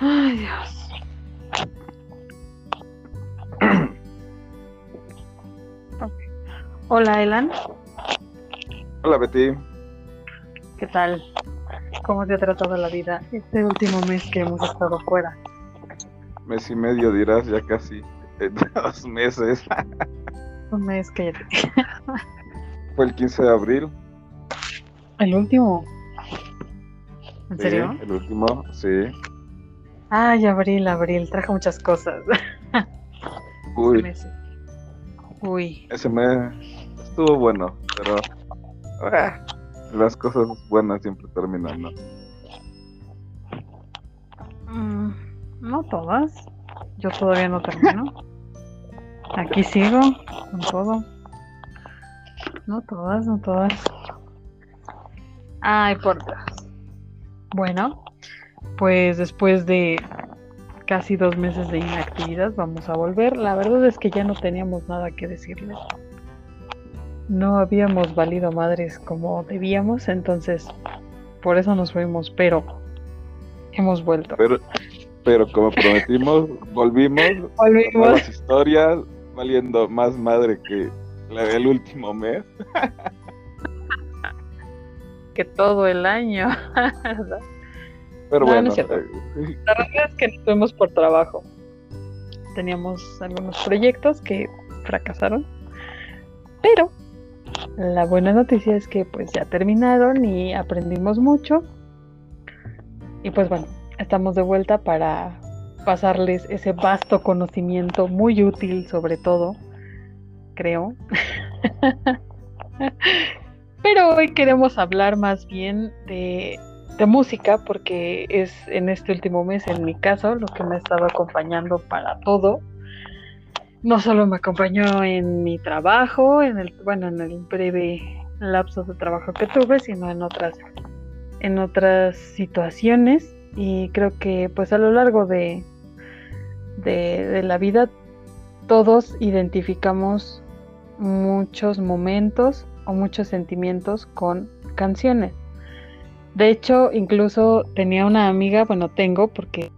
Ay, Dios. Hola, Elan. Hola Betty. ¿Qué tal? ¿Cómo te ha tratado la vida este último mes que hemos estado fuera? Mes y medio dirás, ya casi eh, dos meses. Un mes que Fue el 15 de abril. ¿El último? ¿En Sí, serio? el último, sí. Ay, abril, abril. Trajo muchas cosas. Uy. Uy. ese mes estuvo bueno, pero ah, las cosas buenas siempre terminan, ¿no? Mm, no todas. Yo todavía no termino. Aquí sigo con todo. No todas, no todas. Ay, por Dios. Bueno, pues después de casi dos meses de inactividad vamos a volver. La verdad es que ya no teníamos nada que decirles. No habíamos valido madres como debíamos, entonces por eso nos fuimos, pero hemos vuelto. Pero, pero como prometimos, volvimos, Volvimos. nuevas historias, valiendo más madre que la del último mes. que todo el año. Pero No, no bueno, es cierto. eh, La realidad es que nos fuimos por trabajo. Teníamos algunos proyectos que fracasaron, pero la buena noticia es que pues ya terminaron y aprendimos mucho. Y pues bueno, estamos de vuelta para pasarles ese vasto conocimiento muy útil sobre todo, creo. Pero hoy queremos hablar más bien de, de música porque es en este último mes, en mi caso, lo que me ha estado acompañando para todo. No solo me acompañó en mi trabajo, en el, bueno, en el breve lapso de trabajo que tuve, sino en otras, en otras situaciones. Y creo que pues a lo largo de, de, de la vida todos identificamos muchos momentos o muchos sentimientos con canciones. De hecho, incluso tenía una amiga, bueno, tengo porque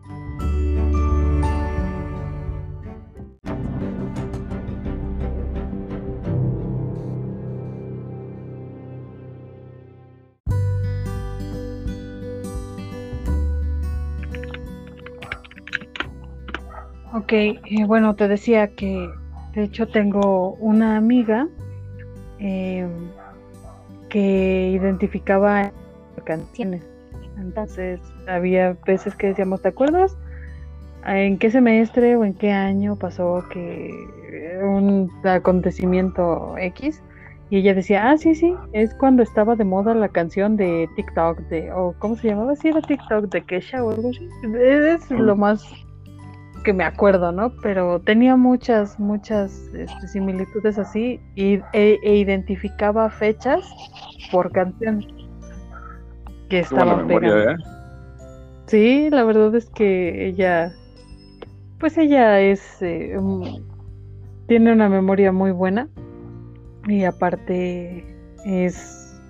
Ok, eh, bueno, te decía que de hecho tengo una amiga eh, que identificaba canciones. Entonces había veces que decíamos, ¿te acuerdas? ¿En qué semestre o en qué año pasó que un acontecimiento X? Y ella decía, ah, sí, sí, es cuando estaba de moda la canción de TikTok, de, o ¿cómo se llamaba? Sí, era TikTok de Kesha o algo así. Es lo más que me acuerdo, ¿no? Pero tenía muchas, muchas este, similitudes así y, e, e identificaba fechas por canción que estaban pegando. ¿eh? Sí, la verdad es que ella, pues ella es, eh, tiene una memoria muy buena y aparte es,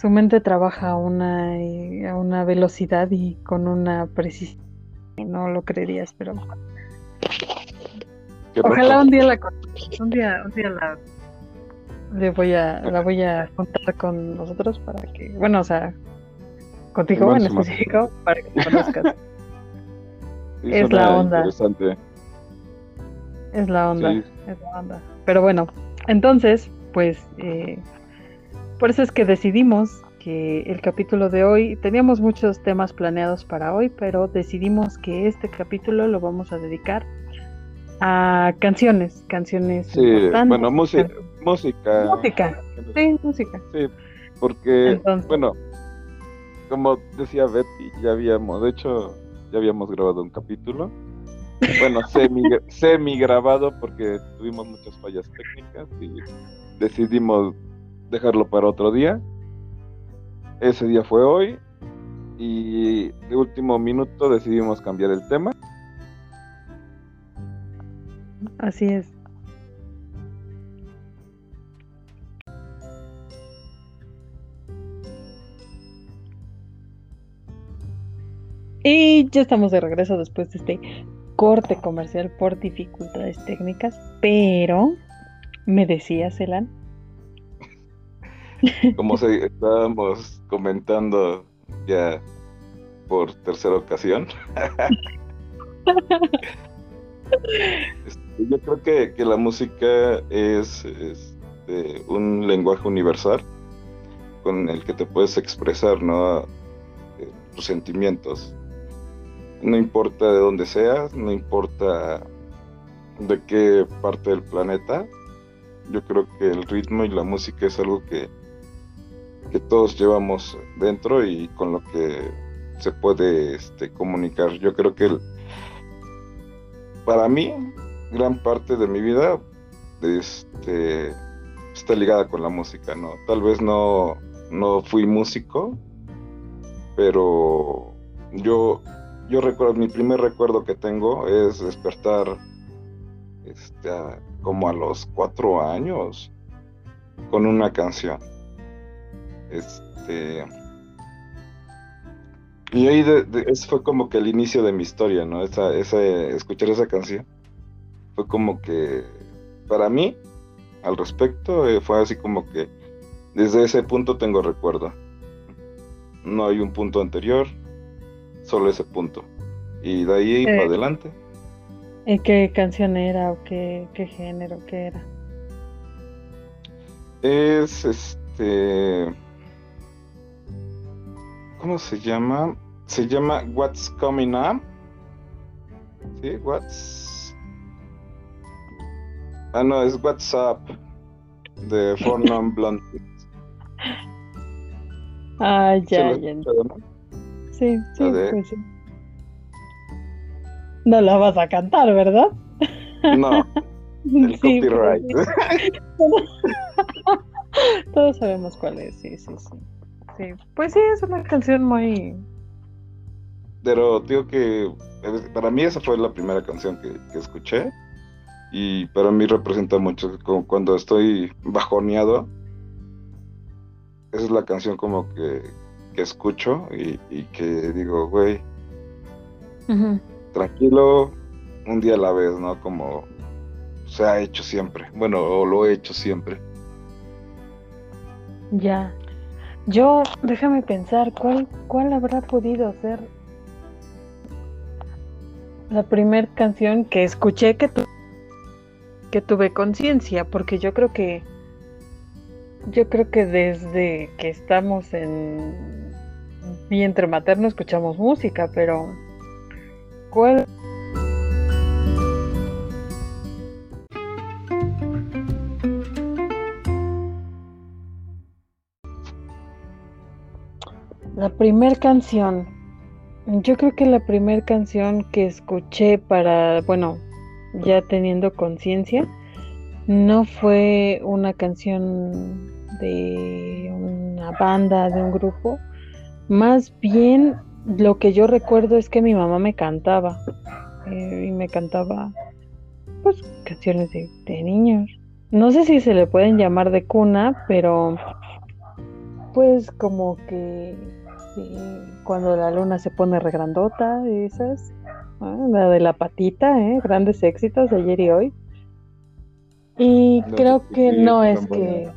su mente trabaja a una, eh, a una velocidad y con una precisión, no lo creerías, pero ojalá un día la, un día, un día la, le voy a, la voy a juntar con nosotros para que, bueno, o sea, contigo en específico, para que te conozcas. Es la onda. Es la onda, Sí. es la onda. Pero bueno, entonces, pues, eh, por eso es que decidimos que el capítulo de hoy, teníamos muchos temas planeados para hoy, pero decidimos que este capítulo lo vamos a dedicar a canciones, canciones Sí, importantes, bueno, música, música. música, sí, música. Sí, porque, Entonces- bueno, como decía Betty, ya habíamos, de hecho, ya habíamos grabado un capítulo. Bueno, semi, semi grabado porque tuvimos muchas fallas técnicas y decidimos dejarlo para otro día. Ese día fue hoy y de último minuto decidimos cambiar el tema. Así es. Y ya estamos de regreso después de este corte comercial por dificultades técnicas, pero me decía Celan. Como se estábamos comentando ya por tercera ocasión. Este, yo creo que, la música es, este, un lenguaje universal con el que te puedes expresar ¿no? Eh, tus sentimientos. No importa de dónde seas, no importa de qué parte del planeta, yo creo que el ritmo y la música es algo que, que todos llevamos dentro y con lo que se puede este, comunicar. Yo creo que para mí, gran parte de mi vida este, está ligada con la música, ¿no? Tal vez no, no fui músico, pero yo, yo recuerdo, mi primer recuerdo que tengo es despertar este, como a los cuatro años con una canción. Este, y ahí eso fue como que el inicio de mi historia, ¿no? Esa, escuchar esa canción fue como que, para mí, al respecto, eh, fue así como que desde ese punto tengo recuerdo. No hay un punto anterior, solo ese punto. Y de ahí para adelante. ¿Y qué canción era o qué, qué género, qué era? Es este ¿Cómo se llama? Se llama What's Coming Up. ¿Sí? What's. Ah, no, es What's Up. De Four Non. Ah, ya, ya. Sí, sí, pues sí. No la vas a cantar, ¿verdad? No. El sí, copyright. Todos sabemos cuál es, sí, sí, sí. Pues sí, es una canción muy... Pero digo que para mí esa fue la primera canción que, escuché y para mí representa mucho como cuando estoy bajoneado. Esa es la canción como que, escucho y, que digo, güey, tranquilo, un día a la vez, ¿no? Como se ha hecho siempre. Bueno, o lo he hecho siempre. Ya. Yo, déjame pensar, ¿cuál, cuál habrá podido ser la primera canción que escuché que, que tuve conciencia? Porque yo creo que yo creo que desde que estamos en vientre materno escuchamos música, pero ¿cuál La primer canción. Yo creo que la primer canción que escuché para, bueno, ya teniendo conciencia, no fue una canción de una banda, de un grupo. Más bien lo que yo recuerdo es que mi mamá me cantaba. Eh, y me cantaba, pues, canciones de, de niños. No sé si se le pueden llamar de cuna, pero pues como que cuando la luna se pone regrandota, esas. la de la patita, ¿eh? grandes éxitos de ayer y hoy. Y creo que no es que...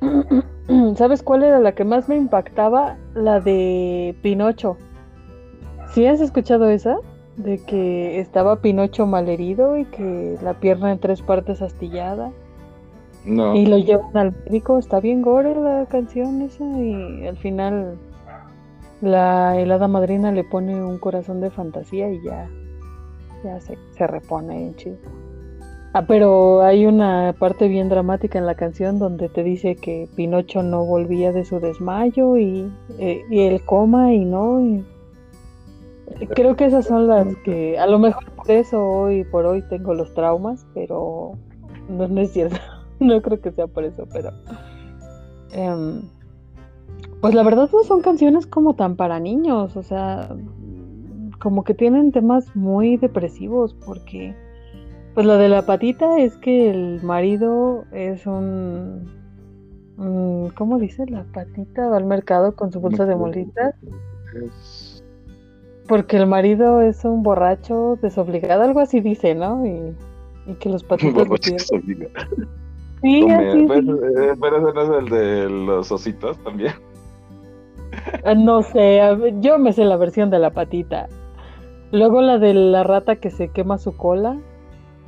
¿Sabes cuál era la que más me impactaba? La de Pinocho. ¿Sí has escuchado esa? De que estaba Pinocho malherido y que la pierna en tres partes astillada. No. Y lo llevan al médico. Está bien gore la canción esa y al final la helada madrina le pone un corazón de fantasía y ya, ya se, se repone en chido. Ah, pero hay una parte bien dramática en la canción donde te dice que Pinocho no volvía de su desmayo y, eh, y el coma y no. creo que esas son las que, a lo mejor por eso hoy por hoy tengo los traumas, pero no, es cierto. no creo que sea por eso, pero. Em, pues la verdad no son canciones como tan para niños, o sea, como que tienen temas muy depresivos porque pues lo de la patita es que el marido es un, ¿cómo dice? La patita va al mercado con su bolsa de molitas. porque el marido es un borracho desobligado, algo así dice, ¿no? Y, que los desobligado. Sí, así, pero, eh, pero, ese no es el de los ositos también. Ah, no sé, yo me sé la versión de la patita. Luego la de la rata que se quema su cola.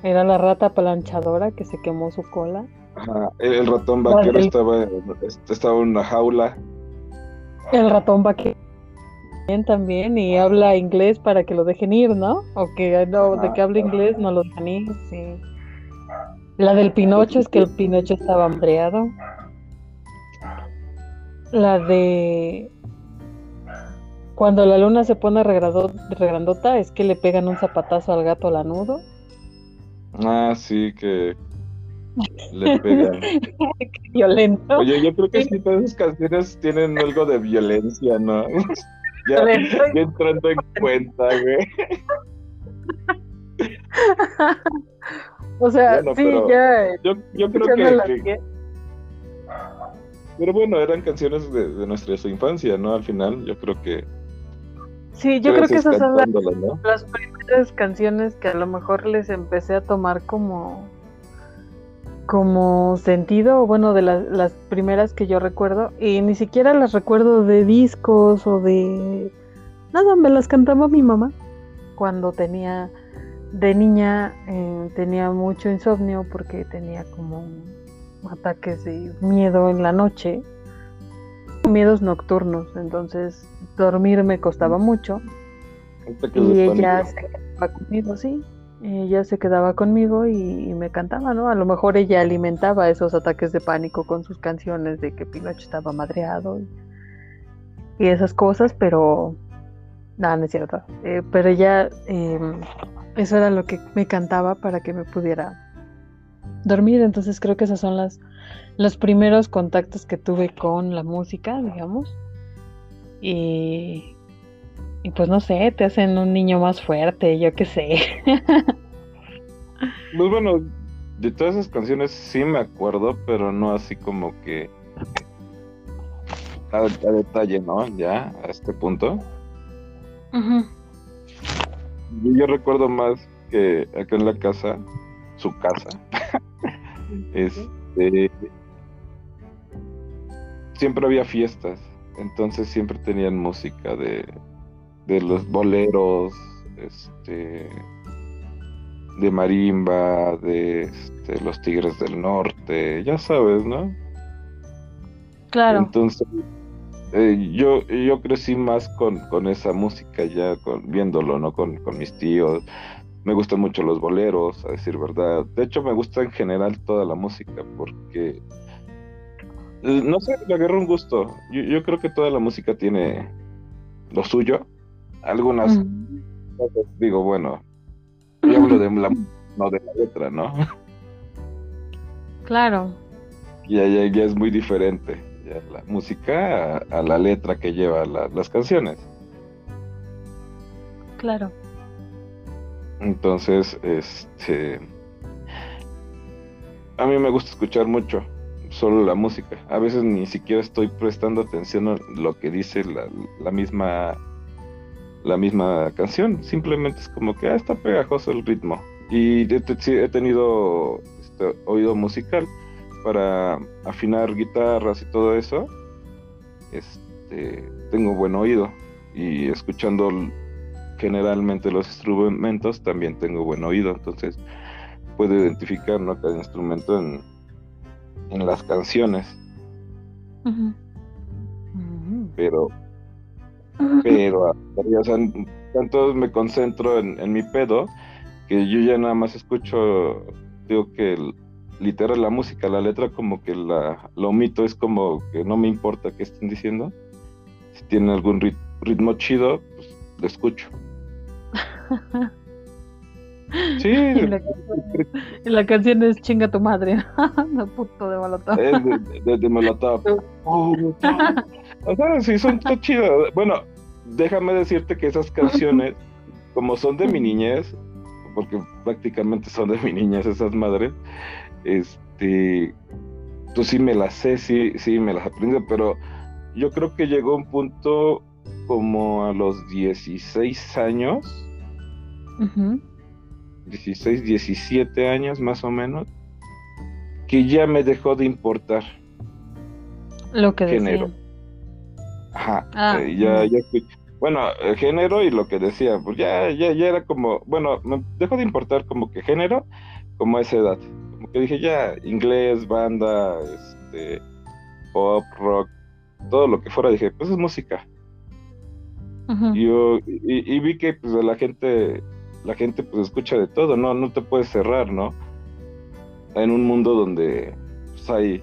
Era la rata planchadora que se quemó su cola. Ajá, el ratón vaquero estaba, estaba en una jaula. El ratón vaquero también y habla inglés para que lo dejen ir, ¿no? O que no, de que habla inglés no lo dejan ir, sí. La del Pinocho es que el Pinocho estaba hambreado. La de cuando la luna se pone regrandota es que le pegan un zapatazo al gato lanudo. Ah, sí, que le pegan. violento. Oye, yo creo que sí, todas esas canciones tienen algo de violencia, ¿no? ya, entrando en cuenta, güey. o sea, sí, ya. Yo, yo creo que, Pero bueno, eran canciones de, de nuestra infancia, ¿no? Al final, yo creo que Sí, yo creo que esas son las, primeras canciones que a lo mejor les empecé a tomar como como sentido, bueno, de las primeras que yo recuerdo, y ni siquiera las recuerdo de discos o de nada, me las cantaba mi mamá cuando tenía de niña eh, tenía mucho insomnio porque tenía como ataques de miedo en la noche miedos nocturnos, entonces dormir me costaba mucho. Y ella se quedaba conmigo, sí. Ella se quedaba conmigo y, me cantaba, ¿no? A lo mejor ella alimentaba esos ataques de pánico con sus canciones de que Pinocho estaba madreado y, esas cosas, pero nada, no es cierto. Eh, pero ella, em, eso era lo que me cantaba para que me pudiera dormir. Entonces creo que esas son las los primeros contactos que tuve con la música, digamos. Y, y pues no sé, te hacen un niño más fuerte, yo qué sé. Pues bueno, de todas esas canciones sí me acuerdo, pero no así como que a, detalle, ¿no? Ya, a este punto. yo, recuerdo más que acá en la casa, su casa, este, siempre había fiestas, entonces siempre tenían música de, de los boleros, este, de marimba, de este, los Tigres del Norte, ya sabes, ¿no? Claro. Entonces, eh, yo, yo crecí más con, con esa música ya, con, viéndolo, ¿no? Con, con mis tíos. Me gustan mucho los boleros, a decir verdad. De hecho, me gusta en general toda la música porque eh, no sé, le agarro un gusto. Yo, creo que toda la música tiene lo suyo. Algunas digo, bueno, yo hablo de la, no de la letra, ¿no? Claro. Ya, ya, ya es muy diferente la música a, la letra que lleva las canciones. Claro. Entonces, este. A mí me gusta escuchar mucho solo la música. A veces ni siquiera estoy prestando atención a lo que dice la, misma la misma canción. Simplemente es como que ah, está pegajoso el ritmo. Y he, tenido este, oído musical para afinar guitarras y todo eso. Este, tengo buen oído y escuchando generalmente los instrumentos también tengo buen oído. Entonces puedo identificar ¿no? cada instrumento en, en las canciones. Pero, pero, o sea, tanto me concentro en, mi pedo que yo ya nada más escucho, digo que literal la música, la letra como que la, lo omito, es como que no me importa qué estén diciendo. Si tiene algún ritmo chido, pues lo escucho. Sí. Y la, canción es chinga tu madre. no puto de Molotov. de, Molotov. o sea, sí, son chidas. Bueno, déjame decirte que esas canciones, como son de mi niñez, porque prácticamente son de mi niñez esas madres, este, pues sí me las sé, sí, sí me las aprendo, pero yo creo que llegó un punto como a los 16 años. 16, 17 años más o menos, que ya me dejó de importar. Lo que género. Ajá, ah, eh, ya, ya bueno, el género y lo que decía, pues ya, ya, ya era como, bueno, me dejó de importar como que género, como a esa edad. Como que dije, ya, inglés, banda, este, pop, rock, todo lo que fuera, dije, pues es música. y, yo, y, vi que pues la gente, la gente pues escucha de todo, ¿no? No te puedes cerrar, ¿no? En un mundo donde pues, hay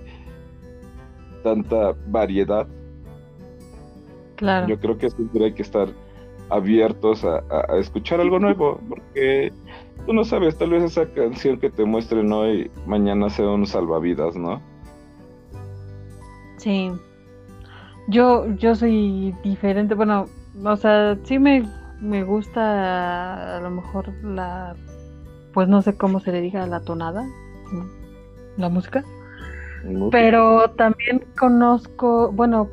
tanta variedad. Claro. Yo creo que siempre hay que estar abiertos a, escuchar algo nuevo, porque tú no sabes, tal vez esa canción que te muestren hoy, mañana sea un salvavidas, ¿no? Sí. Yo, yo soy diferente, bueno, o sea, sí me, me gusta a lo mejor la, pues no sé cómo se le diga, la tonada, la música. Pero también conozco, bueno,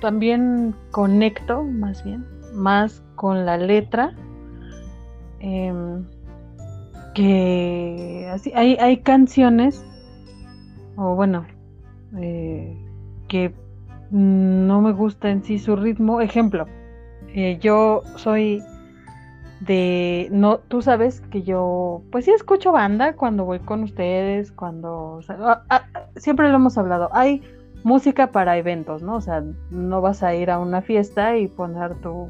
también conecto más bien, más con la letra. Em, que así, hay, hay canciones, o bueno, eh, que no me gusta en sí su ritmo. Ejemplo, eh, yo soy de no tú sabes que yo pues sí escucho banda cuando voy con ustedes cuando ah, ah, siempre lo hemos hablado hay música para eventos no o sea no vas a ir a una fiesta y poner tu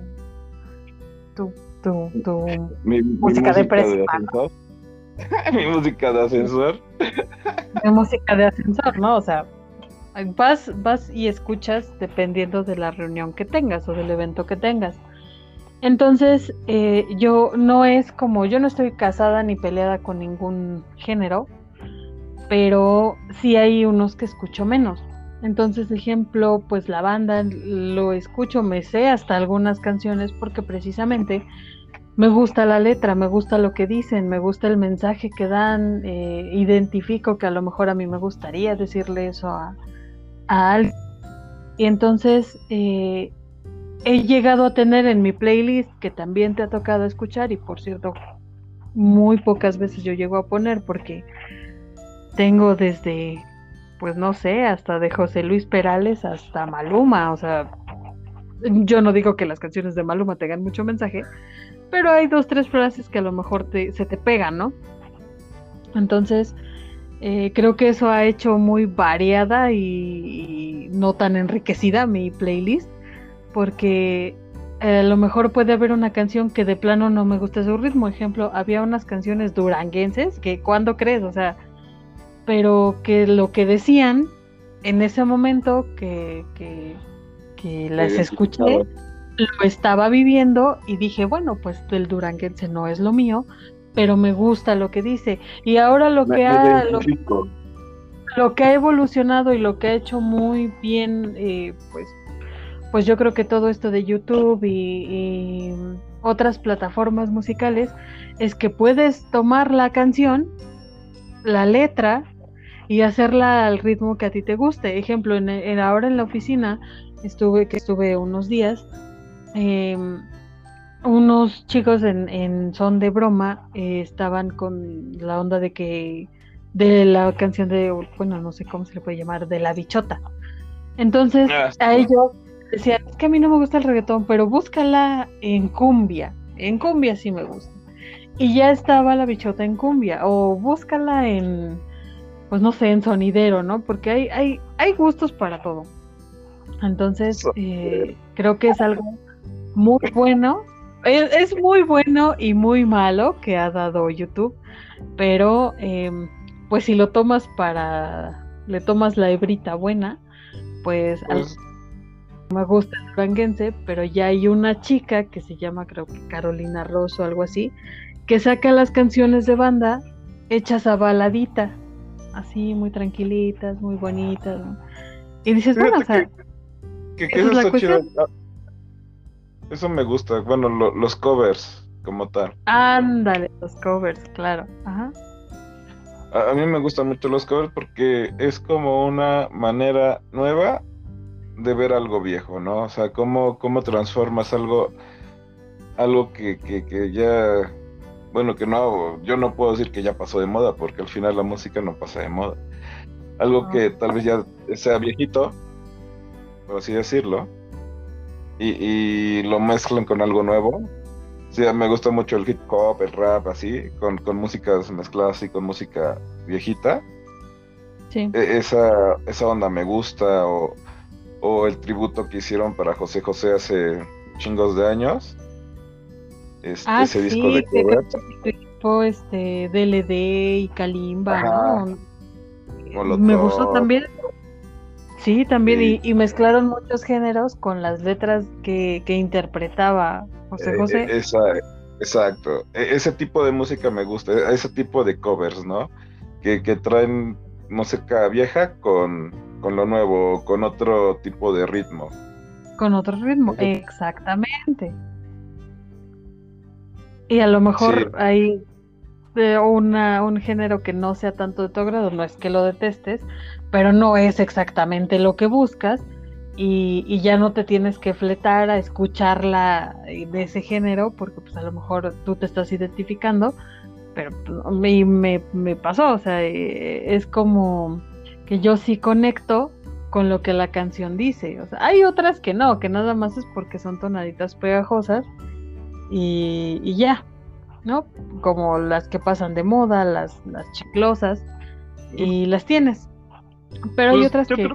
tu tu, tu música, de ascensor. Mi música de ascensor. Mi música de ascensor no o sea vas vas y escuchas dependiendo de la reunión que tengas o del evento que tengas entonces, eh, yo no es como, yo no estoy casada ni peleada con ningún género, pero sí hay unos que escucho menos. Entonces, ejemplo, pues la banda lo escucho, me sé hasta algunas canciones porque precisamente me gusta la letra, me gusta lo que dicen, me gusta el mensaje que dan, eh, identifico que a lo mejor a mí me gustaría decirle eso a, a alguien. Y entonces, eh, he llegado a tener en mi playlist que también te ha tocado escuchar y por cierto muy pocas veces yo llego a poner porque tengo desde pues no sé hasta de José Luis Perales hasta Maluma o sea yo no digo que las canciones de Maluma tengan mucho mensaje pero hay dos tres frases que a lo mejor se te pegan no entonces eh, creo que eso ha hecho muy variada y no tan enriquecida mi playlist porque eh, a lo mejor puede haber una canción que de plano no me gusta su ritmo. Ejemplo, había unas canciones duranguenses que cuando crees, o sea, pero que lo que decían en ese momento que, que, las escuché, lo estaba viviendo y dije, bueno, pues el duranguense no es lo mío, pero me gusta lo que dice. Y ahora lo que ha... Lo, que ha evolucionado y lo que ha hecho muy bien, eh, pues pues yo creo que todo esto de YouTube y, otras plataformas musicales es que puedes tomar la canción, la letra y hacerla al ritmo que a ti te guste. Ejemplo, en, ahora en la oficina estuve que estuve unos días. Em, unos chicos en, son de broma eh, estaban con la onda de que de la canción de bueno no sé cómo se le puede llamar de la bichota entonces ah, a ellos decía, es que a mí no me gusta el reggaetón, pero búscala en cumbia. En cumbia sí me gusta. Y ya estaba la bichota en cumbia. O búscala en, pues no sé, en sonidero, ¿no? Porque hay, hay, hay gustos para todo. Entonces, eh, creo que es algo muy bueno. Es, muy bueno y muy malo que ha dado YouTube. Pero, em, pues si lo tomas para, le tomas la hebrita buena, pues, pues me gusta el duranguense, pero ya hay una chica que se llama, creo que Carolina Rosso o algo así, que saca las canciones de banda hechas a baladita, así muy tranquilitas, muy bonitas. Y dices, bueno, o sea, ah, eso, me gusta, bueno, los covers como tal. Ándale, los covers, claro. Ajá. A, a mí me gustan mucho los covers porque es como una manera nueva de ver algo viejo, ¿no? O sea, cómo, cómo transformas algo, algo que, que, que ya, bueno, que no, yo no puedo decir que ya pasó de moda, porque al final la música no pasa de moda. Algo que tal vez ya sea viejito, por así decirlo, y, y lo mezclan con algo nuevo. Sí, me gusta mucho el hip hop, el rap, así, con, con músicas mezcladas y con música viejita. Sí. E- esa, esa onda me gusta, o, o el tributo que hicieron para José José hace chingos de años. Este, Ah, ese disco de covers, tipo este DLD y Kalimba, Ajá. ¿no? Me gustó también. Sí, también, Sí. Y, y mezclaron muchos géneros con las letras que, que interpretaba José eh, José. eh, esa- exacto. E- ese tipo de música me gusta, e- ese tipo de covers, ¿no? Que, que traen música vieja con, con lo nuevo, con otro tipo de ritmo. Con otro ritmo, exactamente. Y a lo mejor Sí. hay de una, un género que no sea tanto de tu agrado, no es que lo detestes, pero no es exactamente lo que buscas y, y ya no te tienes que fletar a escucharla de ese género porque pues a lo mejor tú te estás identificando, pero pues, me, me, me pasó, o sea, eh, es como que yo sí conecto con lo que la canción dice. O sea, hay otras que no, que nada más es porque son tonaditas pegajosas y, y ya, ¿no? Como las que pasan de moda, las, las chiclosas, y las tienes. Pero hay Pues, otras que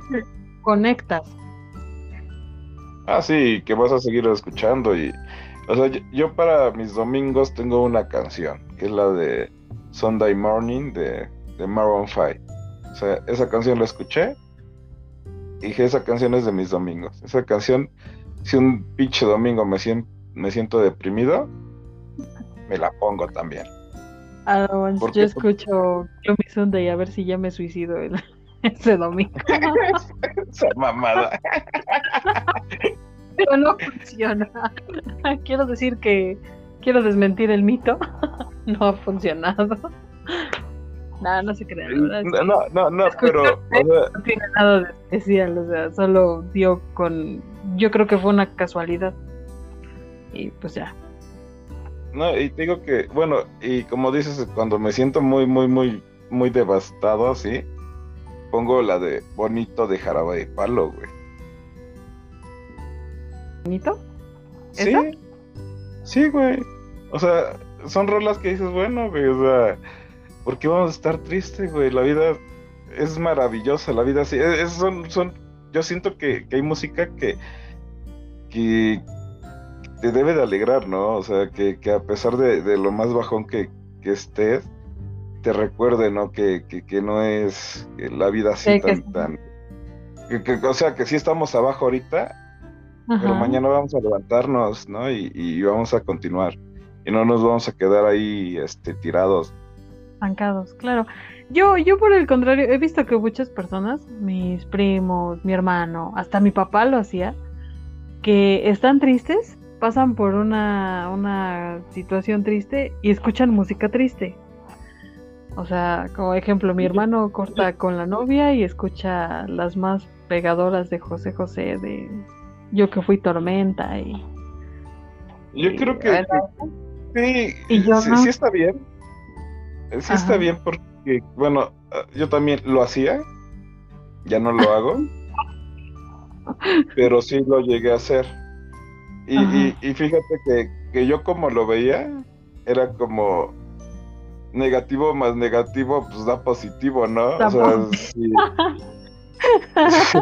conectas. Ah, sí, que vas a seguir escuchando y... O sea, yo, yo para mis domingos tengo una canción, que es la de Sunday Morning de, de Maroon 5. O sea, esa canción la escuché y dije, esa canción es de mis domingos. Esa canción, si un pinche domingo me siento, me siento deprimido, me la pongo también. Ah, bueno, ¿Por yo qué? escucho Gloomy Sunday a ver si ya me suicido el- ese domingo. Esa mamada. Pero no funciona. Quiero decir que quiero desmentir el mito. No ha funcionado. No, no se crean, la verdad No, no, no, pero... o sea, no tiene nada de especial, o sea, solo dio con, yo creo que fue una casualidad. Y pues ya. No, y te digo que, bueno, y como dices, cuando me siento muy, muy, muy, muy devastado así, pongo la de Bonito de Jarabe de Palo, güey. ¿Bonito? Sí, ¿Esa? sí, güey. O sea, son rolas que dices, bueno, güey, o sea, ¿por qué vamos a estar tristes, güey? La vida es maravillosa, la vida sí. Es, es- son, son, yo siento que, que hay música que, que te debe de alegrar, ¿no? O sea, que, que a pesar de, de lo más bajón que, que estés, te recuerde, ¿no? Que, que, que no es que la vida así Sí, tan, tan... o sea, que sí estamos abajo ahorita, pero mañana vamos a levantarnos, ¿no? Y, y vamos a continuar. Y no nos vamos a quedar ahí este, tirados. Estancados, claro. Yo, yo por el contrario, he visto que muchas personas, mis primos, mi hermano, hasta mi papá lo hacía, que están tristes, pasan por una, una situación triste y escuchan música triste. O sea, como ejemplo, mi hermano corta con la novia y escucha las más pegadoras de José José, de Yo que fui tormenta y... Yo y, creo que, sí, Y yo sí, no. sí está bien. Sí está bien porque, bueno, ah, yo también lo hacía, ya no lo hago, pero sí lo llegué a hacer. Y, y- fíjate que, que yo como lo veía, era como negativo más negativo, pues da positivo, ¿no? Da o sea, sí.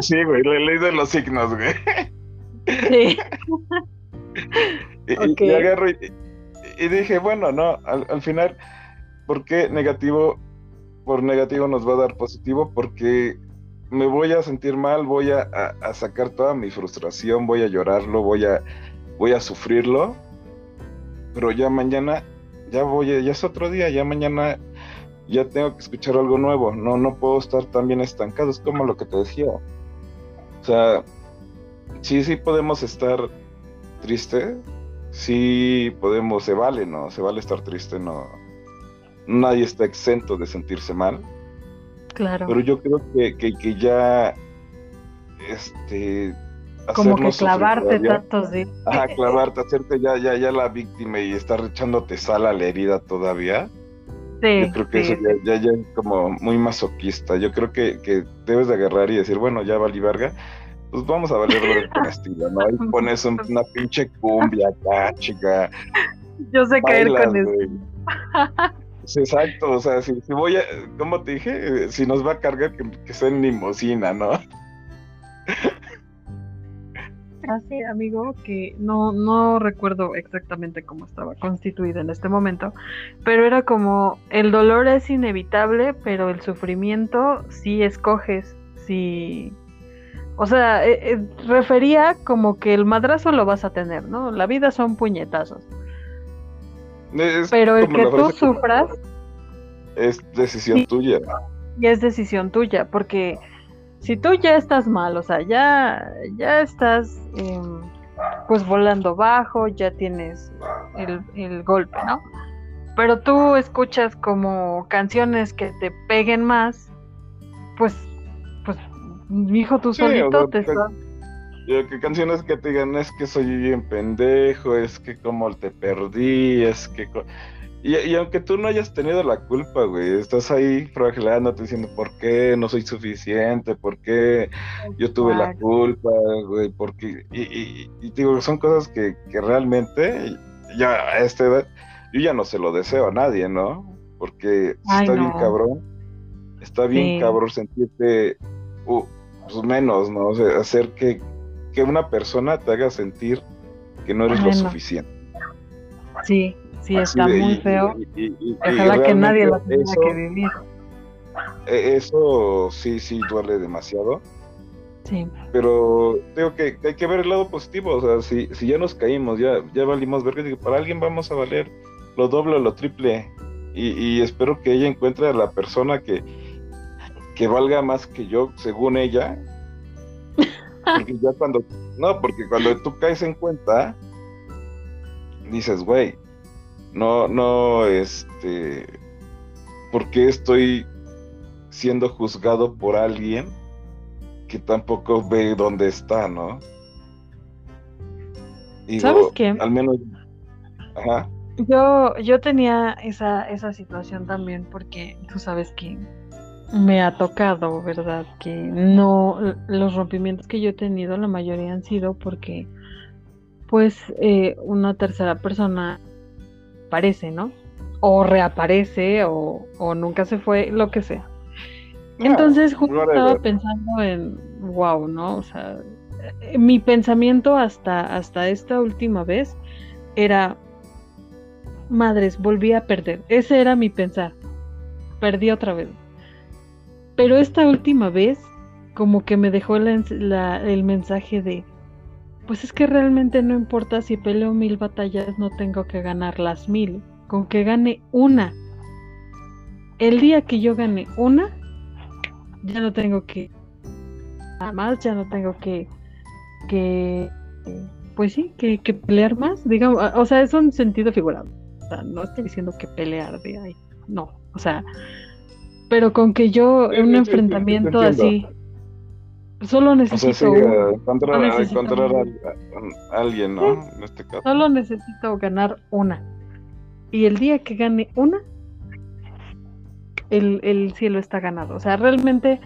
sí, güey, le leí de los signos, güey. Sí. Y, y- Ok. y agarro y, y dije, bueno, no, al, al final, ¿por qué negativo por negativo nos va a dar positivo? Porque me voy a sentir mal, voy a, a- sacar toda mi frustración, voy a llorarlo, voy a, voy a sufrirlo, pero ya mañana, ya voy, ya es otro día, ya mañana ya tengo que escuchar algo nuevo, no, no puedo estar tan bien estancado, es como lo que te decía. O sea, sí, sí podemos estar triste, sí podemos, se vale, ¿no? Se vale estar triste, no. Nadie está exento de sentirse mal, Claro. pero yo creo que, que, que ya este, como que clavarte tantos días. Ajá, clavarte, hacerte ya, ya, ya la víctima y estar echándote sal a la herida todavía. Sí, Yo creo que eso ya, ya, es como muy masoquista. Yo creo que, que debes de agarrar y decir, bueno, ya valí verga, pues vamos a valer verga con estilo, ¿no? Y pones una pinche cumbia acá, chica. Yo sé caer con eso. exacto, o sea, si, voy a, como te dije, si nos va a cargar, que, que sea en limosina, ¿no? Así, amigo, que no, no recuerdo exactamente cómo estaba constituida en este momento, pero era como el dolor es inevitable, pero el sufrimiento sí escoges, sí. O sea, eh, eh, refería como que el madrazo lo vas a tener, ¿no? La vida son puñetazos. Pero el que tú sufras. Es decisión tuya. Y es decisión tuya, porque si tú ya estás mal, o sea, ya, ya estás em, pues volando bajo, ya tienes el, golpe, ¿no? Pero tú escuchas como canciones que te peguen más, pues, pues, hijo, tú solito te estás... Que canciones que te digan es que soy bien pendejo, es que como te perdí, es que... Y, aunque tú no hayas tenido la culpa, güey, estás ahí fragilándote diciendo por qué no soy suficiente, por qué yo tuve la culpa, güey, porque. Y, y, digo, son cosas que, realmente, ya a esta edad, yo ya no se lo deseo a nadie, ¿no? Porque está bien cabrón, está bien cabrón sentirte uh, pues menos, ¿no? O sea, hacer que, que una persona te haga sentir que no eres lo suficiente. Sí, Sí, está muy feo. Ojalá que nadie lo tenga que vivir. E, eso sí, sí duele demasiado. Sí. Pero digo que, hay que ver el lado positivo. O sea, si, si ya nos caímos, ya, ya valimos ver digo, para alguien vamos a valer lo doble o lo triple. Y, espero que ella encuentre a la persona que, que valga más que yo, según ella. Porque ya cuando. No, porque cuando tú caes en cuenta, dices, güey, no, no, este, ¿por qué estoy siendo juzgado por alguien que tampoco ve dónde está, no? ¿Sabes qué? Al menos, ajá. Yo, yo tenía esa, esa situación también porque tú sabes que me ha tocado, ¿verdad? Que no, los rompimientos que yo he tenido, la mayoría han sido porque, pues, eh, una tercera persona aparece, ¿no? O reaparece o, nunca se fue, lo que sea. Entonces justo estaba pensando en, wow, ¿no? O sea, eh, mi pensamiento hasta, hasta esta última vez era, madres, volví a perder. Ese era mi pensar. Perdí otra vez. Pero esta última vez, como que me dejó el mensaje de, pues es que realmente no importa si peleo mil batallas, no tengo que ganar las mil. Con que gane una. El día que yo gane una, ya no tengo que. Nada más, ya no tengo que. que pues sí, que, pelear más. Digamos, o sea, es un sentido figurado. O sea, no estoy diciendo que pelear de ahí. No, o sea. Pero con que yo, un enfrentamiento así Solo necesito encontrar, a, alguien, ¿no? En este caso. Solo necesito ganar una. Y el día que gane una, el, el cielo está ganado. O sea, realmente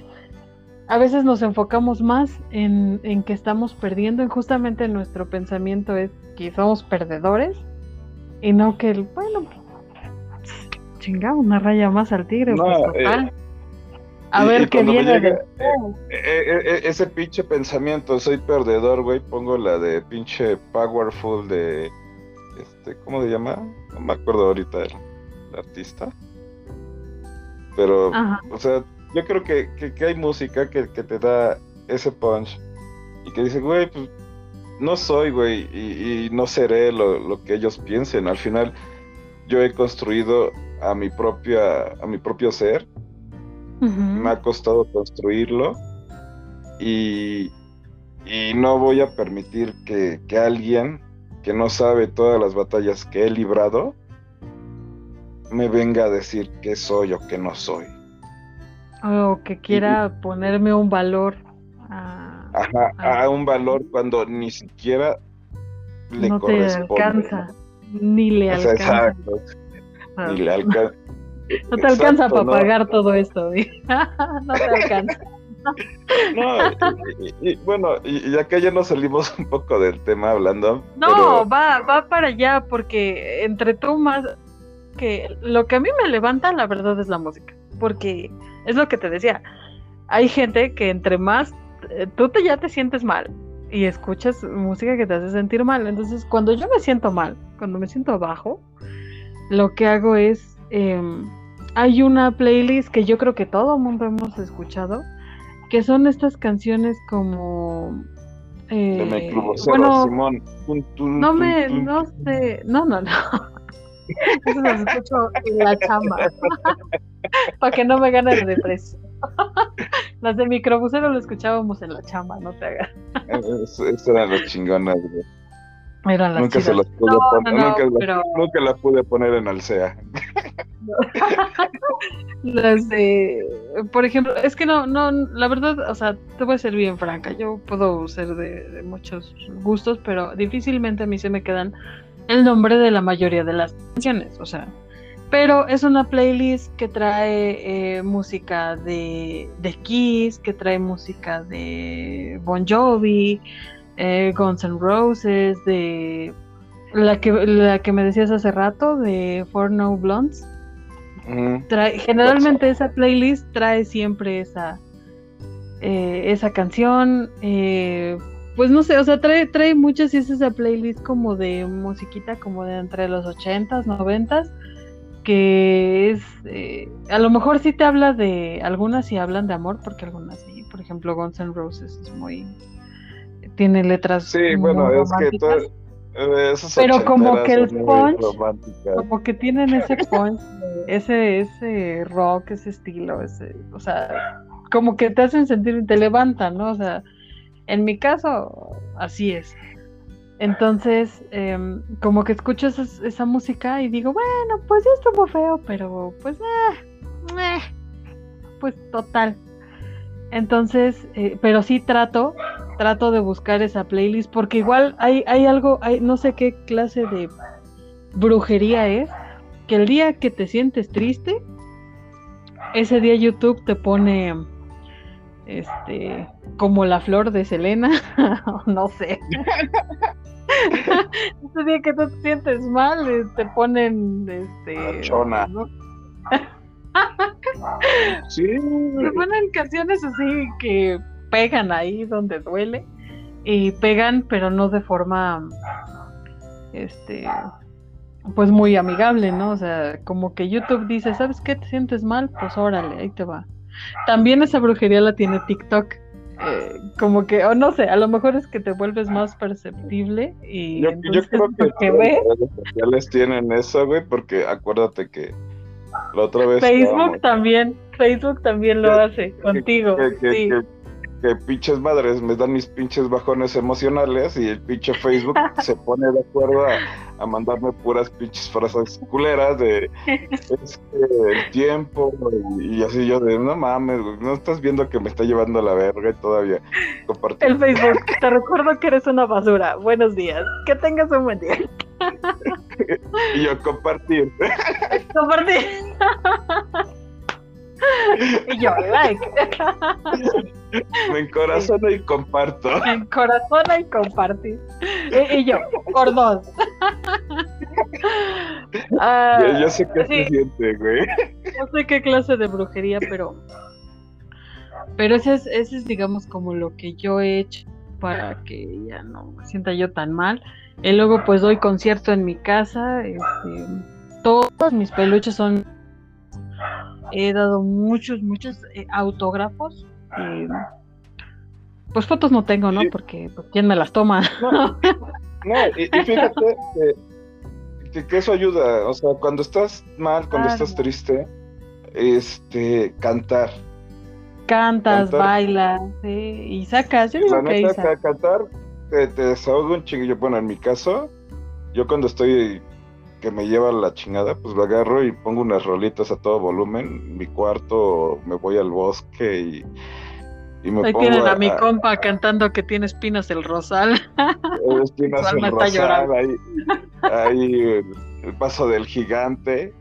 a veces nos enfocamos más en, en que estamos perdiendo, en justamente nuestro pensamiento es que somos perdedores y no que, el, bueno, chingado, una raya más al tigre. pues, eh. A ver qué viene. Eh, eh, eh, ese pinche pensamiento, soy perdedor, güey. Pongo la de pinche Powerful de. Este, ¿Cómo se llama? No me acuerdo ahorita el, artista. Pero, o sea, yo creo que, que, hay música que, te da ese punch. Y que dice, güey, pues no soy, güey, y, y, no seré lo, lo que ellos piensen. Al final, yo he construido a mi propia, a mi propio ser me ha costado construirlo y, no voy a permitir que, alguien que no sabe todas las batallas que he librado me venga a decir qué soy o qué no soy. O que quiera ponerme un valor a, Ajá, a un valor cuando ni siquiera le no te alcanza, ni le alcanza. exacto, ni le alcanza. No te alcanza para pagar todo esto, no te alcanza. No, y, bueno, y ya que ya nos salimos un poco del tema hablando. No, va, va para allá, porque entre tú más que lo que a mí me levanta, la verdad, es la música. Porque es lo que te decía. Hay gente que entre más eh, tú te, ya te sientes mal y escuchas música que te hace sentir mal. Entonces, cuando yo me siento mal, cuando me siento abajo, lo que hago es. Em, hay una playlist que yo creo que todo el mundo hemos escuchado, que son estas canciones como eh, bueno, Simón. no me, no sé, no, no, no. Eso los escucho en la chamba. Para que no me gane de depresión. Las de microbusero lo escuchábamos en la chamba, no te hagas. Esas eran las chingonas, güey. Eran las nunca se las pude poner, nunca, nunca las pude poner en Alsea. las de, por ejemplo, es que no, no, la verdad, o sea, te voy a ser bien franca, yo puedo ser de, muchos gustos, pero difícilmente a mí se me quedan el nombre de la mayoría de las canciones, o sea, pero es una playlist que trae eh, música de, de Kiss, que trae música de Bon Jovi, eh, Guns N' Roses, de la que, la que me decías hace rato, de For No Blondes generalmente esa playlist trae siempre esa, eh, esa canción. Eh, pues no sé, o sea, trae, trae muchas y es esa playlist como de musiquita como de entre los ochentas, noventas, que es, eh, a lo mejor sí te habla de, algunas sí hablan de amor, porque algunas sí, por ejemplo, Guns N' Roses es muy, tiene letras. Sí, bueno, es que eh, pero como que el punch, como que tienen ese punch, ese, ese rock, ese estilo, ese, o sea, como que te hacen sentir, te levantan, ¿no? O sea, en mi caso, así es. Entonces, em, como que escucho esa, música y digo, bueno, pues ya estuvo feo, pero pues, eh, eh, pues total. Entonces, eh, pero sí trato trato de buscar esa playlist porque igual hay, hay algo, hay, no sé qué clase de brujería es, que el día que te sientes triste, ese día YouTube te pone este como la flor de Selena, no sé. ese día que tú te sientes mal, eh, te ponen este Chona. sí. Te ponen canciones así que pegan ahí donde duele y pegan pero no de forma este pues muy amigable, ¿no? O sea, como que YouTube dice, ¿sabes qué? ¿Te sientes mal? Pues órale, ahí te va. También esa brujería la tiene TikTok. Eh, como que, o no sé, a lo mejor es que te vuelves más perceptible y yo, yo creo que, que las redes sociales tienen eso, güey, porque acuérdate que la otra vez Facebook también, Facebook también lo hace contigo. sí que pinches madres me dan mis pinches bajones emocionales y el pinche Facebook se pone de acuerdo a, mandarme puras pinches frases culeras de el tiempo y, así yo de no mames, no estás viendo que me está llevando a la verga y todavía compartir. El Facebook, te recuerdo que eres una basura. Buenos días, que tengas un buen día. y yo compartir. compartir. Y yo, like. Me encorazono y comparto. Me encorazona y compartir. Y, yo, por dos. yo, sé qué se siente, güey. No sé qué clase de brujería, pero. Pero ese es, ese es, digamos, como lo que yo he hecho para que ya no me sienta yo tan mal. Y luego, pues, doy concierto en mi casa. Este, todos mis peluches son he dado muchos, muchos eh, autógrafos. Eh, pues fotos no tengo, ¿no? Porque pues, quién me las toma. No, y, fíjate que, eso ayuda. O sea, cuando estás mal, cuando estás triste, este, cantar. Cantas, bailas, y sacas. Yo digo que cantar te, te desahoga un chinguillo. Bueno, en mi caso, yo cuando estoy que me lleva la chingada, pues lo agarro y pongo unas rolitas a todo volumen. En mi cuarto me voy al bosque y, y me Ahí pongo tienen a, mi compa cantando que tiene espinas el rosal. Espinas Su el alma está rosal, ahí, ahí el, paso del gigante,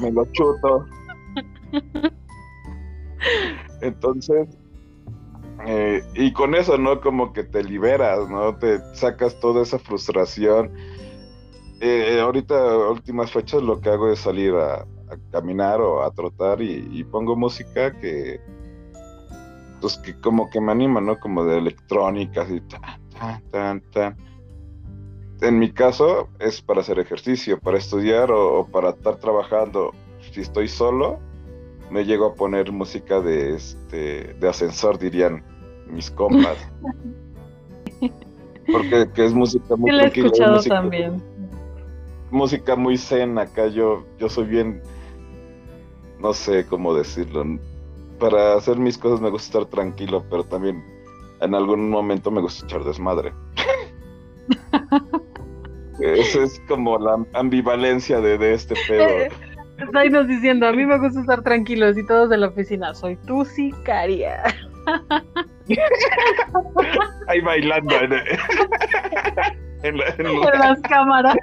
me lo chuto. Entonces, eh, y con eso, ¿no? Como que te liberas, ¿no? Te sacas toda esa frustración. Eh, ahorita, últimas fechas, lo que hago es salir a, a caminar o a trotar y, y pongo música que, pues, que como que me anima, ¿no? Como de electrónica, así, tan, tan, tan, tan. En mi caso es para hacer ejercicio, para estudiar o, o para estar trabajando. Si estoy solo, me llego a poner música de este de ascensor dirían mis compas porque que es música muy Sí, la he escuchado música, también. Música muy zen acá yo yo soy bien no sé cómo decirlo para hacer mis cosas me gusta estar tranquilo pero también en algún momento me gusta echar desmadre Esa es como la ambivalencia de, de este pedo. Nos diciendo, a mí me gusta estar tranquilos y todos de la oficina. Soy tu sicaria. Ahí bailando en, en, la- en En la- las cámaras.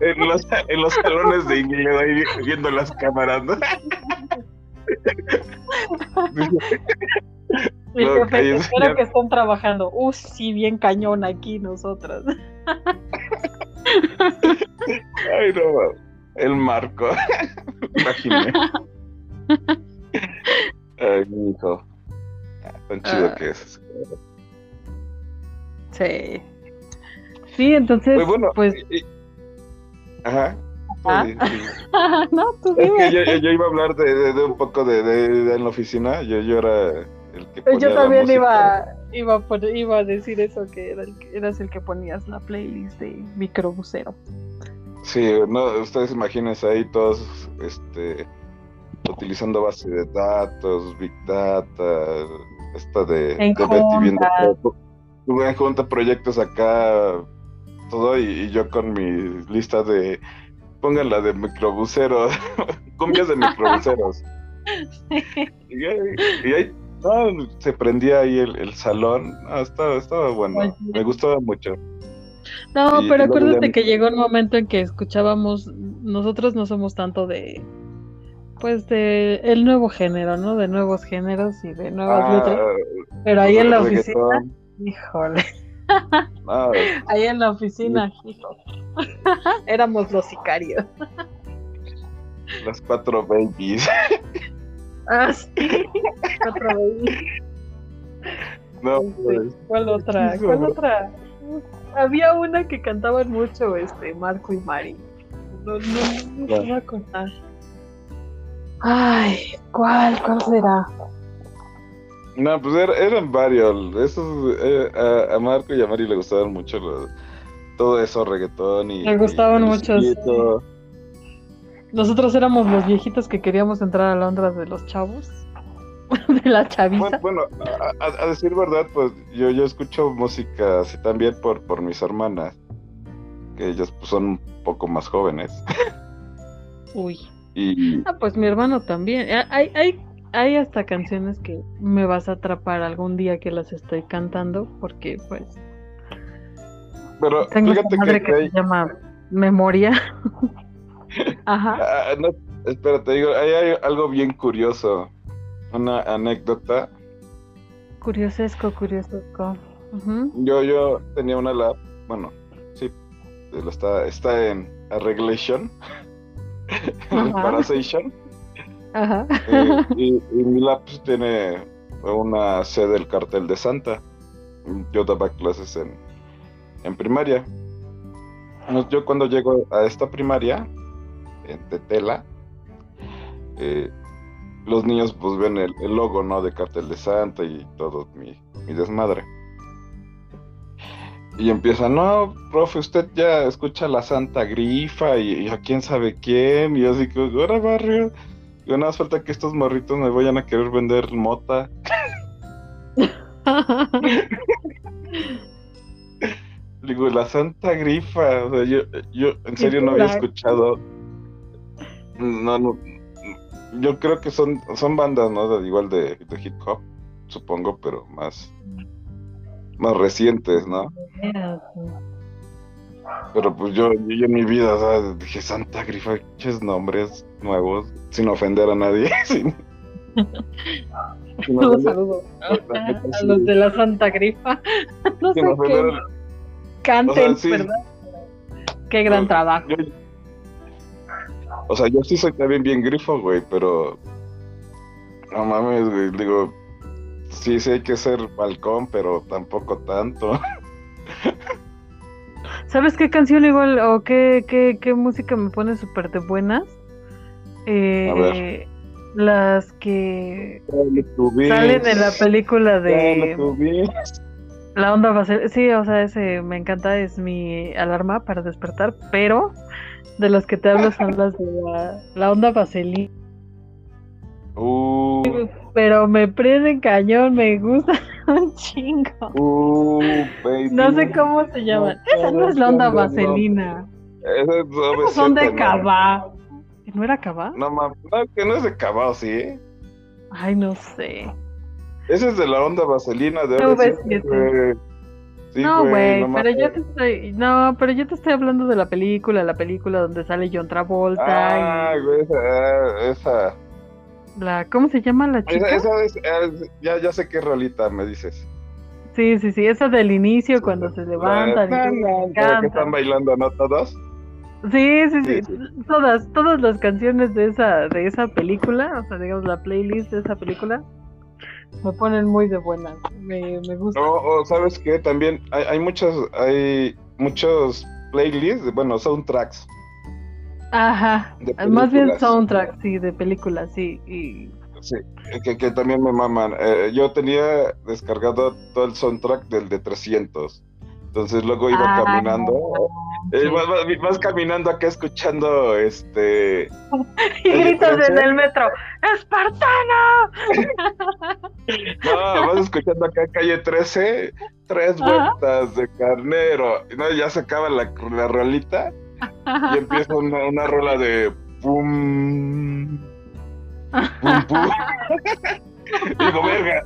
en los, en los salones de inglés, ahí viendo las cámaras. ¿no? Mi No, jefe, cállese, espero que estén trabajando. Uh, sí, bien cañón aquí nosotras. Ay, no, el marco. Imaginé. Ay, mi hijo. Tan chido Ah. que es. Sí. Sí, entonces, Pues bueno, pues, y- Ajá. Ah. Sí, sí. no, tú Es que dime. yo, yo iba a hablar de, de- de un poco de, en la oficina. Yo, yo era el que ponía Yo también iba, iba, iba a decir eso, que era el eras el que ponías la playlist de microbusero. Sí, no, ustedes imagínense ahí todos este, utilizando base de datos, Big Data, esta de, En de Betty viendo. Tuve en junta proyectos acá, todo, y, y yo con mi lista de, pónganla de microbusero, cumbias de microbuseros. y, ahí- y ahí se prendía ahí el, el salón, no, estaba, estaba bueno, Oye. me gustaba mucho. No, Y pero ya acuérdate que llegó un momento en que escuchábamos, nosotros no somos tanto de, pues de el nuevo género, ¿no? De nuevos géneros y de nuevas Ah, letras. Pero ahí en la oficina, híjole, ah, ahí en la oficina, hijo, éramos los sicarios. Las cuatro babies. Ah, sí. Otra vez. No, Este, pues, ¿Cuál otra? ¿Cuál otra? Había una que cantaban mucho, este, Marco y Mari. No, no, no, se va a contar. Ay, ¿cuál? ¿Cuál será? No, pues era- eran varios. Esos, eh, a, a Marco y a Mari le gustaban mucho los- todo eso, reggaetón y. Le gustaban y mucho, Luisito. Nosotros éramos los viejitos que queríamos entrar a la onda de los chavos. De la chaviza. Bueno, bueno, a, a- a decir verdad, pues yo, yo escucho música así también por, por mis hermanas, que ellas pues, son un poco más jóvenes. Uy. Y Ah, pues mi hermano también. Ah, Hay, hay, hay hasta canciones que me vas a atrapar algún día que las estoy cantando, porque pues pero tengo fíjate madre que, que, que hay, se llama memoria. Ajá. Ah, no, espera, te digo, hay, hay algo bien curioso, una anécdota. Curiosesco, curiosesco. Yo, yo tenía una lab, bueno, sí, está, está en Arreglation, Ajá. Ajá. eh, y, y mi lab pues, tiene una sede del cartel de Santa. Yo daba clases en, en primaria. Yo cuando llego a esta primaria, en Tetela, eh, los niños pues ven el, el logo, ¿no? De cartel de Santa y todo mi, mi desmadre. Y empiezan, no, profe, usted ya escucha la Santa Grifa y, y a quién sabe quién. Y yo así como, ahora barrio. Yo nada más falta que estos morritos me vayan a querer vender mota. Digo, la Santa Grifa. O sea, yo, yo en serio no había escuchado. No, no. Yo creo que son, son bandas, ¿no? De- igual de, de hip hop. supongo, pero más, más recientes, ¿no? Pero pues yo, yo, en mi vida, dije Santa Grifa, muchos nombres nuevos, sin ofender a nadie. Sin, sin Un saludo a, los de la Santa Grifa. No sé qué. Canten, ¿verdad? Qué gran trabajo. o sea, yo sí soy también bien grifo, güey, pero. No mames, güey. Digo, sí, sí hay que ser balcón, pero tampoco tanto. ¿Sabes qué canción igual o qué, qué, qué música me pone súper de buenas? Eh, las que salen en la película de La onda va a ser, sí, o sea, ese me encanta, es mi alarma para despertar, pero de las que te hablo son las de la, onda vaselina. Uh. Pero me prenden cañón, me gusta un chingo. Uh, no sé cómo se llaman. Esa no es la onda vaselina. Esas son de Cabá. ¿No era Cabá? No, no, que no es de Cabá, ¿sí? Ay, no sé. Ese es de la onda vaselina de no, güey, pero yo te estoy, no, pero yo te estoy hablando de la película, la película donde sale John Travolta. Ah, güey, esa, esa, la, ¿Cómo se llama la chica? Esa, es, ya, ya sé qué rolita me dices. Sí, sí, sí, esa del inicio cuando se levantan y que están bailando, ¿no? Todos. Sí, sí, sí, Todas, todas las canciones de esa, de esa película, o sea, digamos la playlist de esa película, me ponen muy de buenas. Me, me gusta. O, sabes qué, también hay, hay muchos, hay muchos playlists, bueno, soundtracks Ajá, más bien soundtrack, sí, de películas, sí. Y... Sí, que, también me maman. Eh, yo tenía descargado todo el soundtrack del de 300. Entonces luego iba ah, caminando. Eh, vas, caminando acá escuchando este. y gritas desde el metro: ¡Espartano! no, vas escuchando acá calle 13, tres vueltas de carnero. No, ya se acaba la, la rolita y empieza una, una rola de pum, pum, pum. Digo, verga.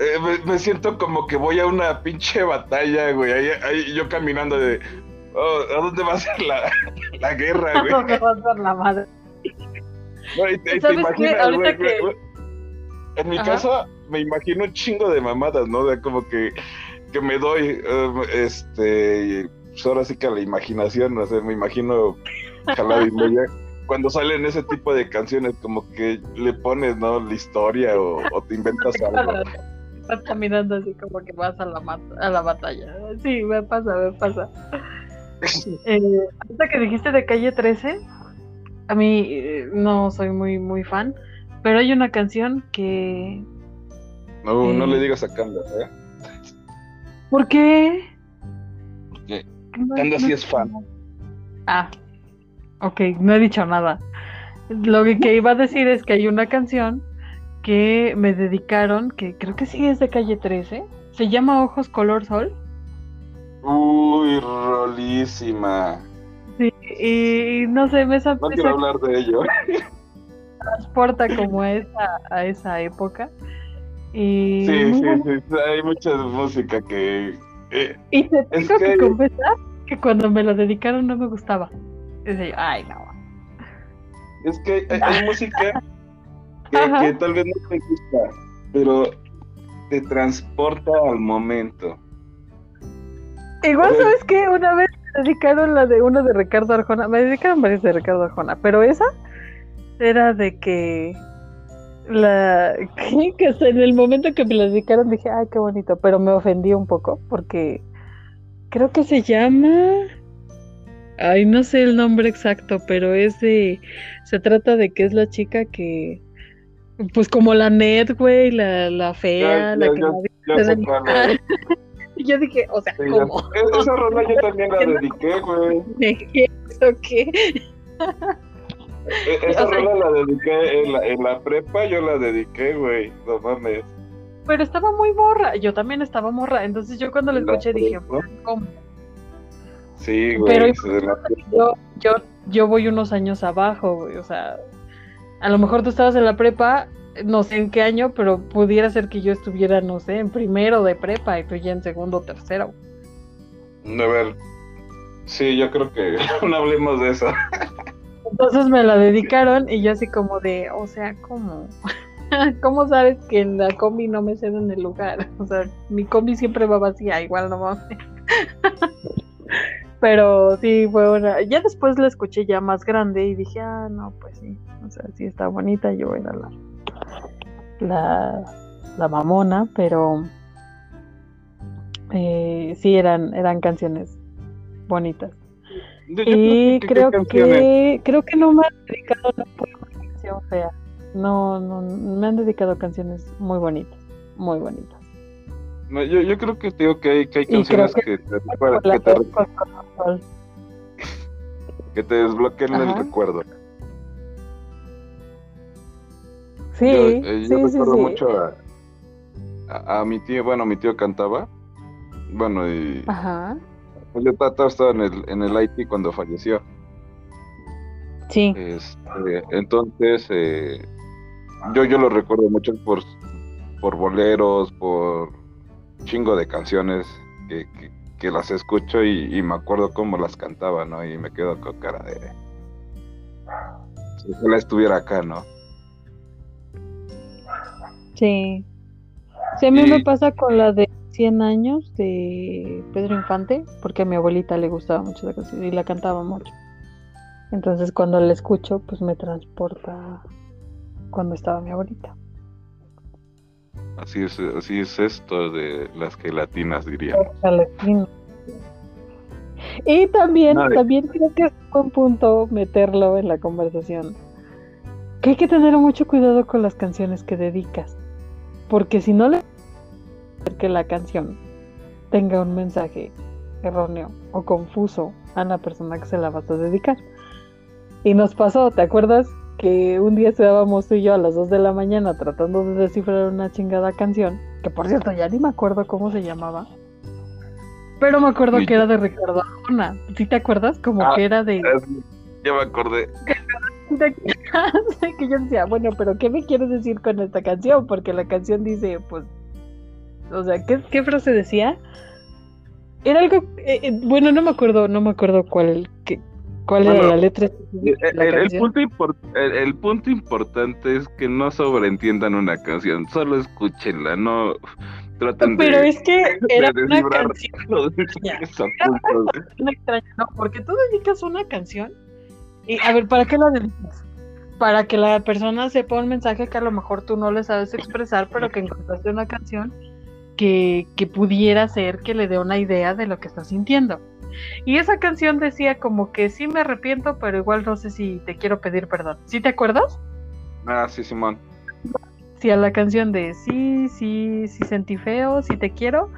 Eh, me, siento como que voy a una pinche batalla, güey. Ahí, yo caminando de. Oh, ¿A dónde va a ser la, la guerra, güey? ¿A dónde va a ser la madre? No, y te, imaginas, güey, En mi caso, me imagino un chingo de mamadas, ¿no? De como que, que me doy, eh, este, pues ahora sí que a la imaginación, no sé, me imagino y media. Cuando salen ese tipo de canciones, como que le pones, ¿no? La historia o, te inventas algo. Estás caminando así como que vas a la, a la batalla. Sí, me pasa, me pasa. eh, hasta que dijiste de calle 13, a mí eh, no soy muy, muy fan, pero hay una canción que. No, no le eh, digas a Canda, ¿eh? ¿Por qué? Porque Canda sí es fan. Ah, ok, no he dicho nada. Lo que iba a decir es que hay una canción que me dedicaron, que creo que sí es de calle 13, se llama Ojos Color Sol. Uy, rolísima. Sí, y no sé, me No quiero hablar de ello. Transporta como esa, a esa época. Y sí, sí, sí, hay mucha música que eh, y te tengo que... confesar que cuando me lo dedicaron no me gustaba. Dice ay, no. Es que hay, música que, tal vez no te gusta, pero te transporta al momento. Igual, ¿sabes que Una vez me dedicaron la de uno de Ricardo Arjona. Me dedicaron varias de Ricardo Arjona, pero esa era de que la que, hasta en el momento que me la dedicaron dije, ay, qué bonito, pero me ofendí un poco porque creo que se llama, ay, no sé el nombre exacto, pero es de, se trata de que es la chica que, pues como la net, güey, la, la fea, la que Y yo dije, o sea, ¿cómo? E-, esa rola yo también la dediqué, güey. ¿Eso qué? E-, esa rola la dediqué en la, en la prepa, yo la dediqué, güey, no mames. Pero estaba muy morra, yo también estaba morra, entonces yo cuando la escuché dije, ¿cómo? Sí, güey. yo, yo, yo voy unos años abajo, güey, o sea, a lo mejor tú estabas en la prepa, no sé en qué año, pero pudiera ser que yo estuviera, no sé, en primero de prepa y tú ya en segundo o tercero. A ver, sí, yo creo que no hablemos de eso. Entonces me la dedicaron y yo así como de, o sea, ¿cómo? ¿Cómo sabes que en la combi no me en el lugar? O sea, mi combi siempre va vacía, igual no mames. Pero sí, fue una. Ya después la escuché ya más grande y dije, ah, no, pues sí. O sea, sí está bonita. Yo era la. La, la mamona, pero. Eh, sí, eran, eran canciones bonitas. y creo que. Creo que no me han dedicado una canción fea. No, no, me han dedicado canciones muy bonitas. Muy bonitas. No, yo, yo creo que digo que hay, que hay canciones que, te, que, te, que te desbloqueen el recuerdo. Sí, yo, eh, yo recuerdo mucho a, a, mi tío, bueno, mi tío cantaba, bueno, y Ajá. yo estaba en el, en el IT cuando falleció. Sí. Este, entonces, eh, yo, yo lo recuerdo mucho por, por boleros, por chingo de canciones que, que, las escucho y, me acuerdo cómo las cantaba, ¿no? Y me quedo con cara de... Si ojalá estuviera acá, ¿no? Sí. Sí, a mí me pasa con la de 100 años de Pedro Infante, porque a mi abuelita le gustaba mucho la canción y la cantaba mucho. Entonces cuando la escucho, pues me transporta cuando estaba mi abuelita. Así es, así es esto de las gelatinas, diría. Y también, también creo que es un punto meterlo en la conversación. Que hay que tener mucho cuidado con las canciones que dedicas. Porque si no le que la canción tenga un mensaje erróneo o confuso a la persona que se la vas a dedicar. Y nos pasó, ¿te acuerdas? Que un día estábamos tú y yo a las 2 de la mañana tratando de descifrar una chingada canción, que por cierto ya ni me acuerdo cómo se llamaba. Pero me acuerdo que era de Ricardo Arjona. ¿Sí te acuerdas? Como ah, que era de. Ya me acordé. que yo decía, bueno, pero ¿qué me quieres decir con esta canción? Porque la canción dice, pues. O sea, ¿qué, qué frase decía? Era algo. Eh, eh, bueno, no me acuerdo, no me acuerdo cuál. Qué, ¿Cuál era la letra? el, punto el, punto importante es que no sobreentiendan una canción, solo escúchenla, no traten Pero de. es que era una canción. no, porque tú dedicas una canción y a ver, ¿para qué la dedicas? Para que la persona sepa un mensaje que a lo mejor tú no le sabes expresar, pero que encontraste una canción que, que pudiera ser que le dé una idea de lo que está sintiendo. Y esa canción decía como que sí me arrepiento, pero igual no sé si te quiero pedir perdón. ¿Sí te acuerdas? Ah, sí, Simón. Sí, a la canción de sí, sí, sí sentí feo, sí te quiero,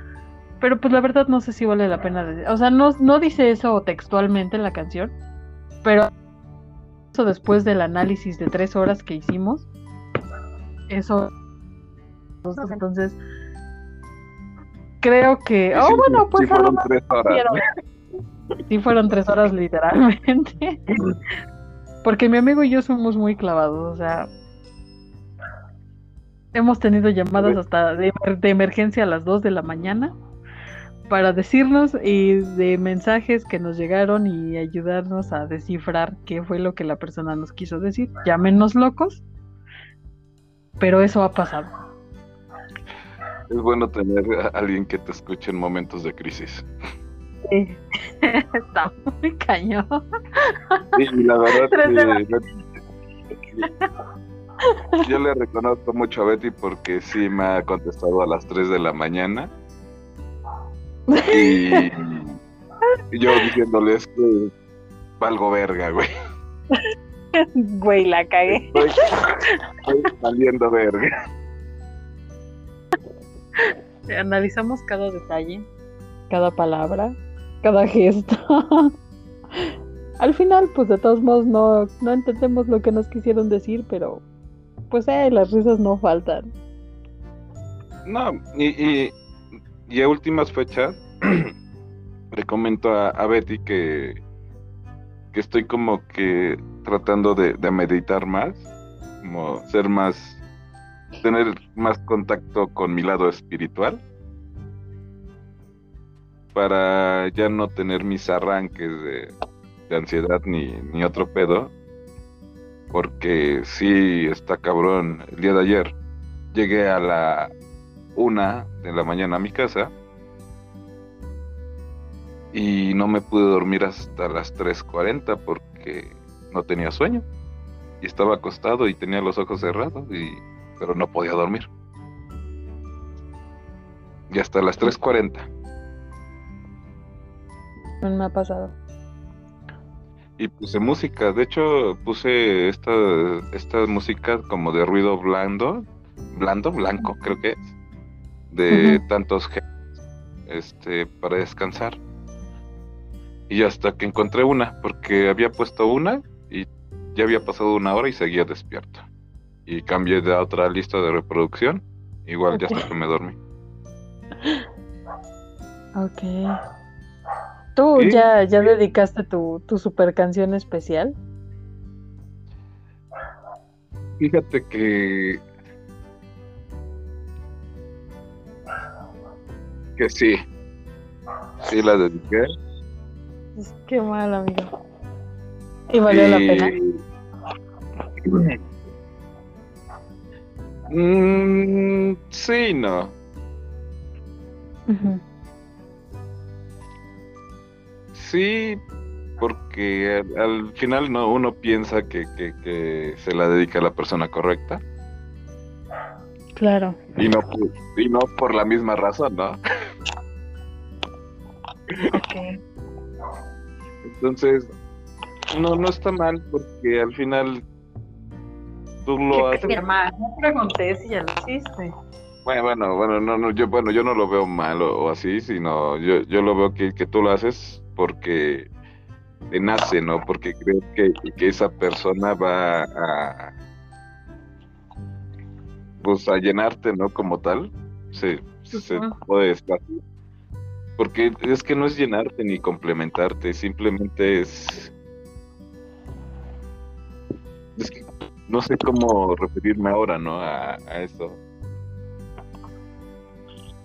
pero pues la verdad no sé si vale la pena. O sea, no, no dice eso textualmente en la canción, pero eso después del análisis de tres horas que hicimos, eso. Entonces, creo que. oh, bueno, pues sí fueron tres horas. Sí, fueron tres horas literalmente. Porque mi amigo y yo somos muy clavados, o sea. Hemos tenido llamadas hasta de, emergencia a las 2 de la mañana para decirnos y de mensajes que nos llegaron y ayudarnos a descifrar qué fue lo que la persona nos quiso decir. Llámenos locos, pero eso ha pasado. Es bueno tener a alguien que te escuche en momentos de crisis. Está muy cañón. Sí, la verdad yo le reconozco mucho a Betty porque sí me ha contestado a las 3 de la mañana. Y, yo diciéndoles que valgo verga, güey. Güey, la cagué. Estoy, saliendo verga. Analizamos cada detalle, cada palabra, cada gesto. Al final, pues de todos modos no, no entendemos lo que nos quisieron decir, pero pues eh, las risas no faltan. No, y, y, a últimas fechas le comento a, Betty que, que estoy como que tratando de, meditar más, como ser más tener más contacto con mi lado espiritual para ya no tener mis arranques de, ansiedad ni, ni, otro pedo. Porque sí está cabrón. El día de ayer llegué a la una de la mañana a mi casa y no me pude dormir hasta las 3.40 porque no tenía sueño y estaba acostado y tenía los ojos cerrados y pero no podía dormir y hasta las 3.40 no me ha pasado y puse música de hecho puse esta esta música como de ruido blando blando blanco creo que es de tantos este para descansar y hasta que encontré una, porque había puesto una y ya había pasado una hora y seguía despierto. Y cambié de otra lista de reproducción, igual ya hasta que me dormí. Ok. ¿Tú ya, ya dedicaste tu, tu super canción especial? Fíjate que. Que sí. Sí la dediqué. Qué mal, amigo. ¿Y valió la pena? Mm, sí, no. Sí, porque al, final no uno piensa que, que, se la dedica a la persona correcta. Claro. Y no, y no por la misma razón, ¿no? Ok. Entonces, no, no está mal porque al final tú lo haces. no pregunté si ya lo hiciste. Bueno, bueno, bueno, no, no, yo, bueno, yo no lo veo mal o, así, sino yo, yo lo veo que, que, tú lo haces porque te nace, ¿no? Porque crees que, que esa persona va a, pues a llenarte, ¿no? Como tal, se, se puede estar porque es que no es llenarte ni complementarte, simplemente es... Es que no sé cómo referirme ahora, ¿no? A, eso.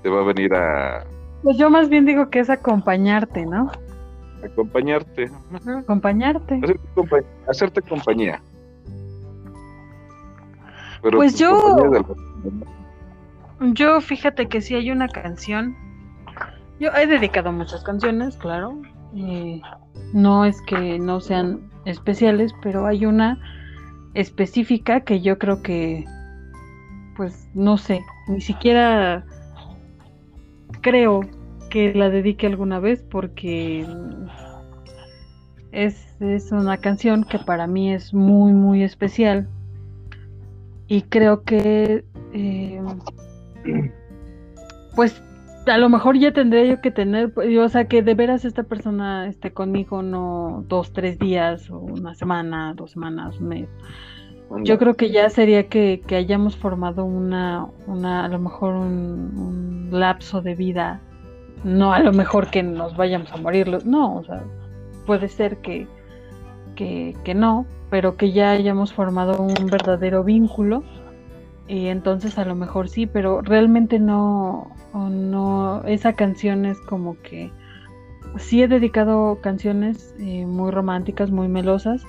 Te va a venir a... Pues yo más bien digo que es acompañarte, ¿no? Acompañarte. Acompañarte. Hacerte, compañía. pues yo... Yo fíjate que si hay una canción yo he dedicado muchas canciones, claro. no es que no sean especiales, pero hay una específica que yo creo que, pues, no sé, ni siquiera creo que la dedique alguna vez porque es, es una canción que para mí es muy, muy especial. Y creo que, eh, pues, a lo mejor ya tendría yo que tener, o sea, que de veras esta persona esté conmigo no dos, tres días, o una semana, dos semanas, un mes. Yo creo que ya sería que, que hayamos formado una, una, a lo mejor un, lapso de vida, no a lo mejor que nos vayamos a morir, no, o sea, puede ser que, que, que no, pero que ya hayamos formado un verdadero vínculo y entonces a lo mejor sí, pero realmente no, no, esa canción es como que sí he dedicado canciones eh, muy románticas, muy melosas,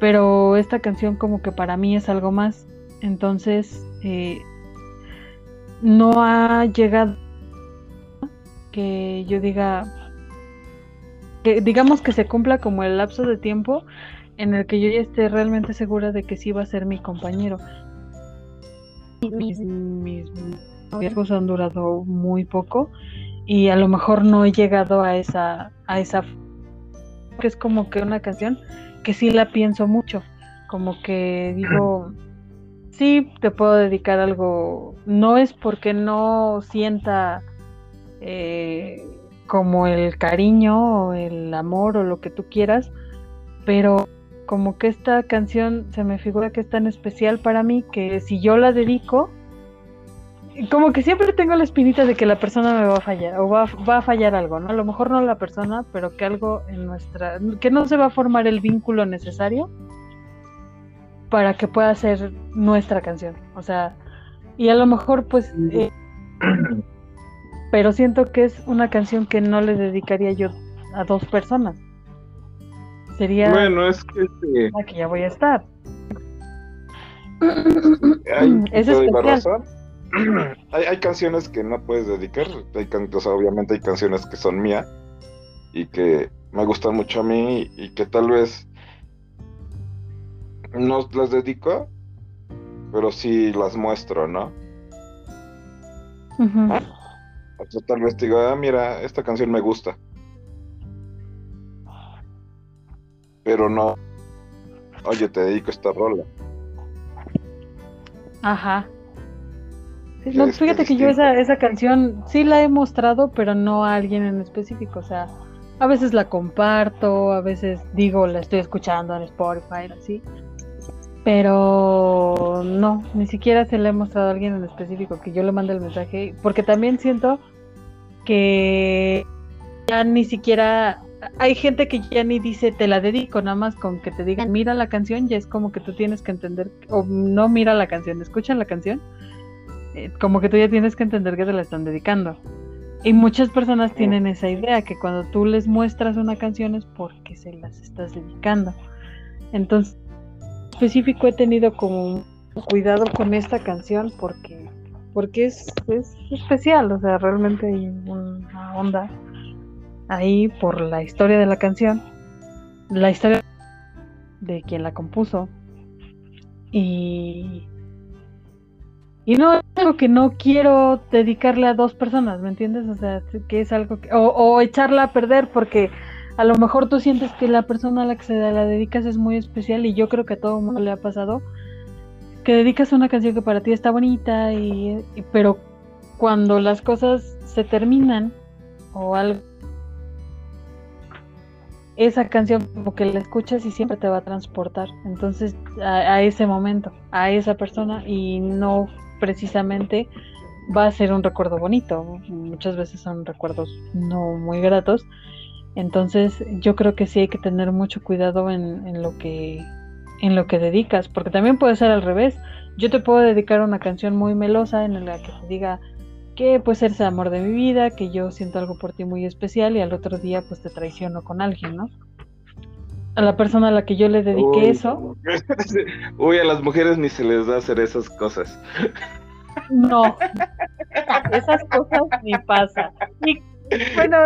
pero esta canción como que para mí es algo más, entonces eh, no ha llegado que yo diga que digamos que se cumpla como el lapso de tiempo en el que yo ya esté realmente segura de que sí va a ser mi compañero. Mis, mis riesgos han durado muy poco y a lo mejor no he llegado a esa a esa que es como que una canción que sí la pienso mucho como que digo sí te puedo dedicar algo no es porque no sienta eh, como el cariño o el amor o lo que tú quieras pero como que esta canción se me figura que es tan especial para mí que si yo la dedico, como que siempre tengo la espinita de que la persona me va a fallar o va, a fallar algo, ¿no? A lo mejor no la persona, pero que algo en nuestra, que no se va a formar el vínculo necesario para que pueda ser nuestra canción. O sea, Y a lo mejor pues... Eh, pero siento que es una canción que no le dedicaría yo a dos personas. Sería... Bueno, es que... Este... Aquí ya voy a estar. Hay, es especial. hay, hay, canciones que no puedes dedicar. Hay obviamente hay canciones que son mías y que me gustan mucho a mí y que tal vez no las dedico, pero sí las muestro, ¿no? Tal vez te digo, ah, mira, esta canción me gusta. Pero no, oye, te dedico esta rola. Ajá. No, fíjate que yo esa, esa canción sí la he mostrado, pero no a alguien en específico. O sea, a veces la comparto, a veces digo, la estoy escuchando en Spotify, así. Pero no, ni siquiera se la he mostrado a alguien en específico que yo le mande el mensaje, porque también siento que ya ni siquiera hay gente que ya ni dice te la dedico, nada más con que te digan mira la canción, ya es como que tú tienes que entender, o no mira la canción, escucha la canción, eh, como que tú ya tienes que entender que te la están dedicando. Y muchas personas tienen esa idea, que cuando tú les muestras una canción es porque se las estás dedicando. Entonces, específico he tenido como cuidado con esta canción porque porque es, es especial, o sea, realmente hay una onda ahí por la historia de la canción, la historia de quien la compuso y y no es algo que no quiero dedicarle a dos personas, ¿me entiendes? O sea, que es algo que, o, o echarla a perder porque a lo mejor tú sientes que la persona a la que se la dedicas es muy especial y yo creo que a todo mundo le ha pasado que dedicas una canción que para ti está bonita y, pero cuando las cosas se terminan o algo esa canción como que la escuchas y siempre te va a transportar. Entonces a, ese momento a esa persona y no precisamente va a ser un recuerdo bonito. Muchas veces son recuerdos no muy gratos. Entonces yo creo que sí hay que tener mucho cuidado en, lo que en lo que dedicas, porque también puede ser al revés. Yo te puedo dedicar una canción muy melosa en la que te diga que pues eres el amor de mi vida, que yo siento algo por ti muy especial y al otro día pues te traiciono con alguien, ¿no? A la persona a la que yo le dediqué eso. Uy, a las mujeres ni se les da hacer esas cosas. No, esas cosas ni pasa. Bueno,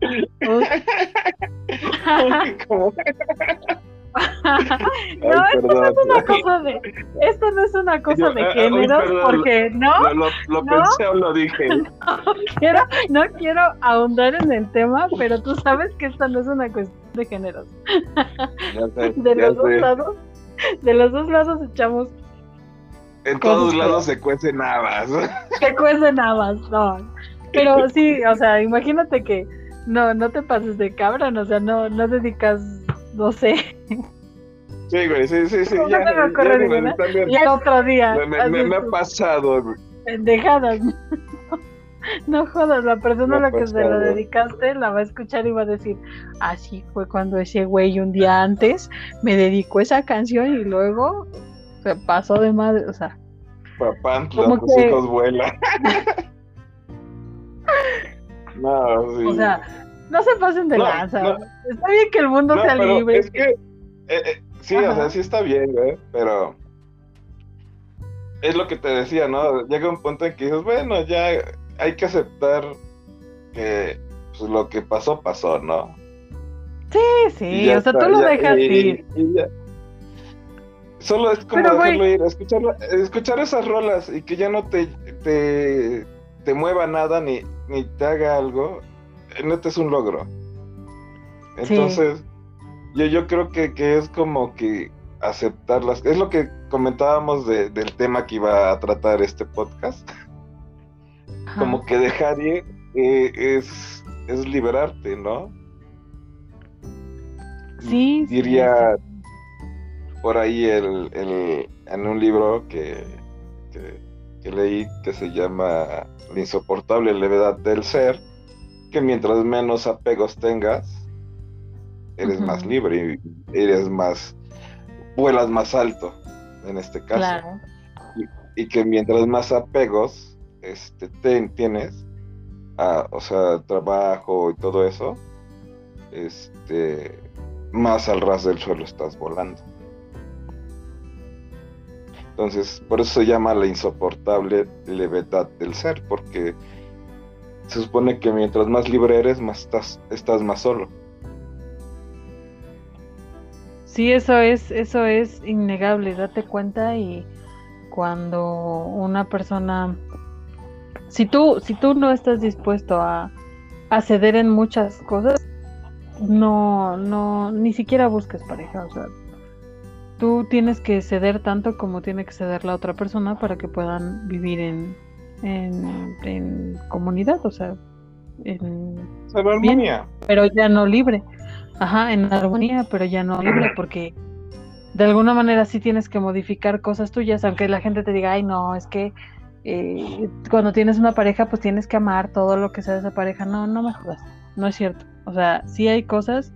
no, esto no es una cosa de, esto no es una cosa de géneros, porque no. Lo, lo, pensé o lo dije. No quiero, no quiero ahondar en el tema, pero tú sabes que esta no es una cuestión de géneros. de los dos lados, de los dos lados echamos. En todos lados se cuecen habas. Se cuecen habas, no. Pero sí, o sea, imagínate que no, no te pases de cabra, o sea, no, no dedicas, no sé. Sí, güey, sí, sí, sí. ya, me ocurre y el otro día. Me, me, ha pasado, güey. Pendejadas. No jodas, la persona a la que se lo dedicaste la va a escuchar y va a decir, así fue cuando ese güey un día antes me dedicó esa canción y luego se pasó de madre, o sea. Papá, los hijos vuelan. No, sí. O sea, no se pasen de lanza. Está bien que el mundo sea libre. Es que, eh, eh, sí, o sea, sí está bien, güey, pero es lo que te decía, ¿no? Llega un punto en que dices, bueno, ya hay que aceptar que pues, lo que pasó, pasó, ¿no? Sí, sí, o sea, tú lo dejas ir. Solo es como dejarlo ir, escuchar, escuchar esas rolas y que ya no te, te, te mueva nada ni, ni te haga algo, neta es un logro. Entonces, yo, yo creo que, es como que aceptarlas. Es lo que comentábamos del tema que iba a tratar este podcast. Como que dejar ir eh, es, es liberarte, ¿no? Sí. Diría por ahí el, el, en un libro que, que leí que se llama La insoportable levedad del ser que mientras menos apegos tengas, eres más libre y eres más, vuelas más alto en este caso. y que mientras más apegos este, tienes, o sea, trabajo y todo eso, este, más al ras del suelo estás volando. Entonces, por eso se llama la insoportable levedad del ser, porque se supone que mientras más libre eres, más estás, estás más solo. Sí, eso es, eso es innegable, date cuenta y cuando una persona, si tú, si tú no estás dispuesto a, a ceder en muchas cosas, no, no, ni siquiera busques pareja, o sea, tú tienes que ceder tanto como tiene que ceder la otra persona para que puedan vivir en, en, comunidad, o sea, en, armonía. pero ya no libre. Ajá, en armonía, pero ya no libre, porque de alguna manera sí tienes que modificar cosas tuyas, aunque la gente te diga, ay, no, es que eh, cuando tienes una pareja, pues tienes que amar todo lo que sea de esa pareja. No, no me jodas, no es cierto. O sea, sí hay cosas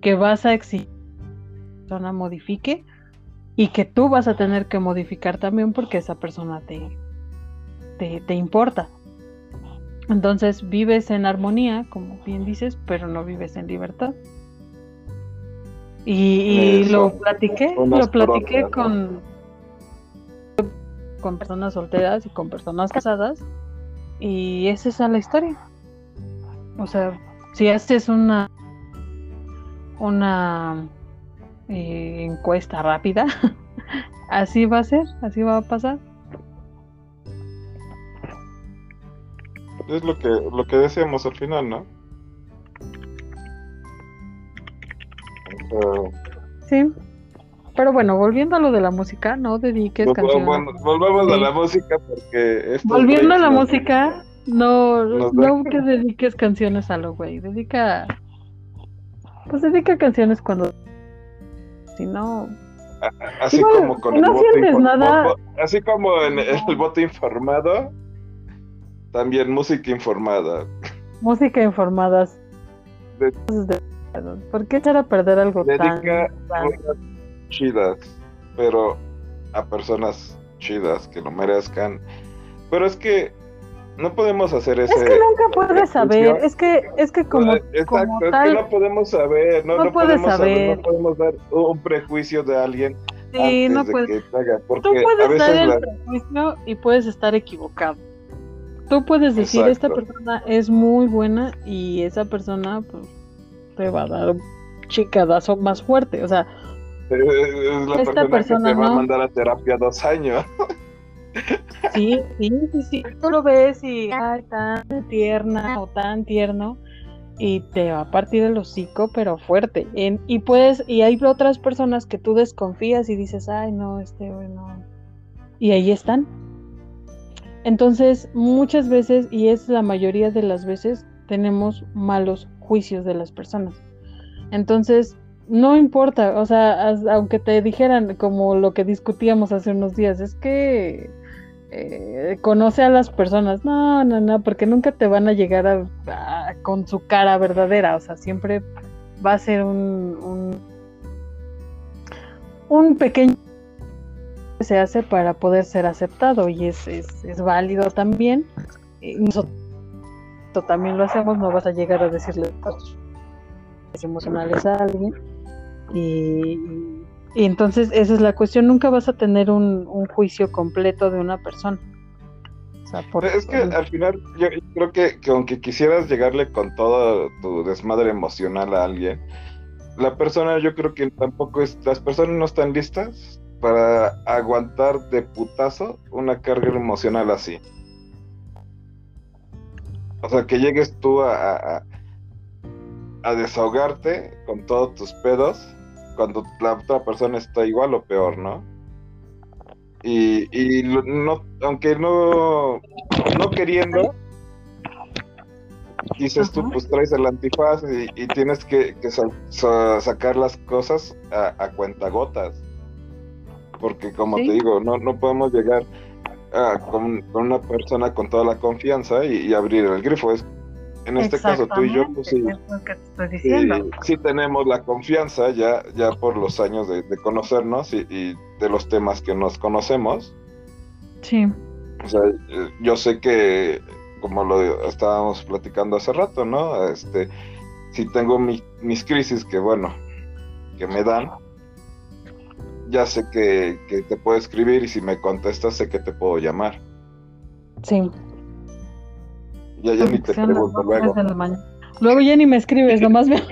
que vas a exigir que la persona modifique y que tú vas a tener que modificar también porque esa persona te, te, importa. Entonces vives en armonía, como bien dices, pero no vives en libertad. Y, lo platiqué, lo platiqué con, con personas solteras y con personas casadas. Y esa es la historia. O sea, si haces una una eh, encuesta rápida, así va a ser, así va a pasar. Es lo que, lo que decíamos al final, ¿no? Sí. Pero bueno, volviendo a lo de la música, no dediques canciones. Bueno, volvamos a la música porque... Volviendo a la música, no, no que dediques canciones a lo güey. Dedica... Pues dedica canciones cuando... Si no... Así como con no el nada... así como en el voto informado, también música informada. Música ¿Por qué echar a perder algo Dedica tan, chidas, pero a personas chidas que lo merezcan. Pero es que no podemos hacer eso. Es que nunca puedes saber, es que es que como, Exacto, es que no podemos saber, no, no, puedes podemos saber. no podemos dar un prejuicio de alguien sí, no puedes. de que haga, porque Tú puedes dar el prejuicio y puedes estar equivocado. Tú puedes decir, esta persona es muy buena y esa persona pues, te va a dar un chicadazo más fuerte. O sea, es la esta persona, que te va a mandar a terapia dos años. Sí, sí, sí, sí. Tú lo ves y, ay, tan tierna o tan tierno y te va a partir el hocico, pero fuerte. y puedes, y hay otras personas que tú desconfías y dices, ay, no, este, bueno. Y ahí están. Entonces, muchas veces, y es la mayoría de las veces, tenemos malos juicios de las personas. Entonces, no importa, o sea, aunque te dijeran como lo que discutíamos hace unos días, es que eh, conoce a las personas. No, no, no, porque nunca te van a llegar con su cara verdadera, o sea, siempre va a ser un, un, pequeño se hace para poder ser aceptado y es, es, es válido también. nosotros también lo hacemos, no vas a llegar a decirle emocionales a alguien. Y, y, entonces esa es la cuestión, nunca vas a tener un, un juicio completo de una persona. es que al final yo creo que, que aunque quisieras llegarle con todo tu desmadre emocional a alguien, la persona yo creo que tampoco es, las personas no están listas para aguantar de putazo una carga emocional así. O sea, que llegues tú a, a, desahogarte con todos tus pedos cuando la otra persona está igual o peor, ¿no? Y, y no, aunque no, no queriendo, dices tú, pues traes el antifaz y, tienes que, sacar las cosas a, a cuentagotas. Porque como te digo, no, no podemos llegar con, una persona con toda la confianza y, abrir el grifo. Es, en este caso tú y yo, pues sí, sí, tenemos la confianza ya, ya por los años de, conocernos y, de los temas que nos conocemos, Sí. O sea, eh, yo sé que, como lo estábamos platicando hace rato, ¿no? Este, si tengo mis crisis que, bueno, que me dan, ya sé que, que, te puedo escribir y si me contestas sé que te puedo llamar. Sí. Ya, ya ni te pregunto luego. Luego ya ni me escribes, nomás me...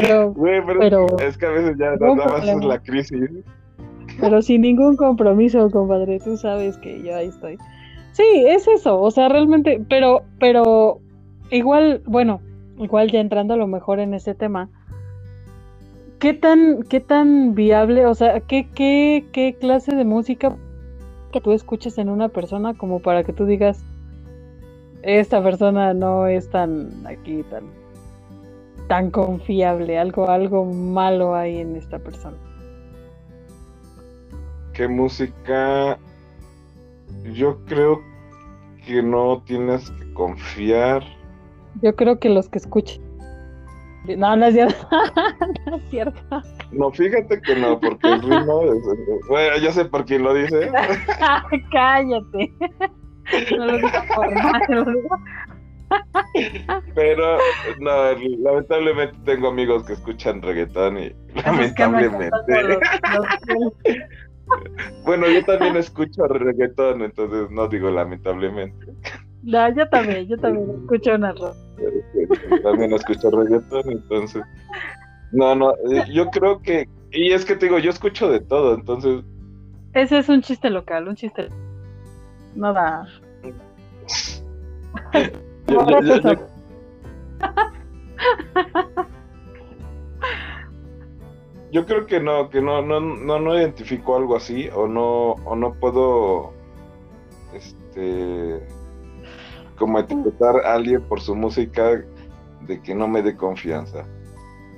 pero, pero, es que a veces ya nada más es la crisis. Pero sin ningún compromiso, compadre, tú sabes que yo ahí estoy. Sí, es eso, o sea, realmente, pero, pero igual, bueno, igual ya entrando a lo mejor en ese tema, ¿qué tan, qué tan viable, o sea, qué, qué, qué clase de música que tú escuches en una persona como para que tú digas, esta persona no es tan aquí, tan, tan confiable, algo, algo malo hay en esta persona? ¿Qué música? Yo creo que no tienes que confiar. Yo creo que los que escuchen. No, no es cierto. no es cierto. No, fíjate que no, porque el ritmo es... Bueno, ya sé por quién lo dice. Cállate. No lo digo por nada, lo digo. Pero, no, lamentablemente tengo amigos que escuchan reggaetón y lamentablemente. Bueno, yo también escucho reggaetón, entonces no digo lamentablemente. No, yo también, yo también escucho una También escucho reggaetón, entonces. No, no, eh, yo creo que. Y es que te digo, yo escucho de todo, entonces. Ese es un chiste local, un chiste. No da. yo creo que no, que no, no, no, no identifico algo así, o no, o no puedo este como etiquetar a alguien por su música de que no me dé confianza.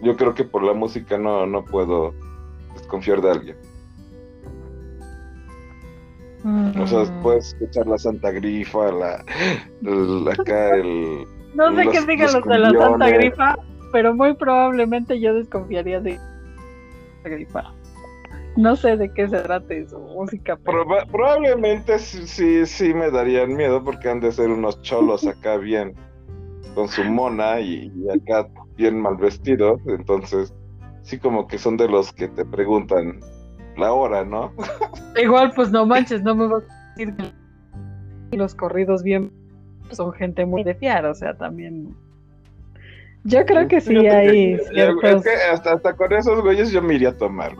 Yo creo que por la música no, no puedo desconfiar de alguien. O sea, mm. puedes escuchar la Santa Grifa, la, acá el... No sé qué digan los de la Santa Grifa, pero muy probablemente yo desconfiaría de no sé de qué se trata su música. probablemente sí, sí me darían miedo porque han de ser unos cholos acá bien con su mona y, acá bien mal vestidos. Entonces, sí como que son de los que te preguntan la hora, ¿no? Igual, pues no manches, no me vas a decir que los corridos bien son gente muy de fiar, o sea, también yo creo que sí hay. Es que hasta, hasta con esos güeyes yo me iría a tomar.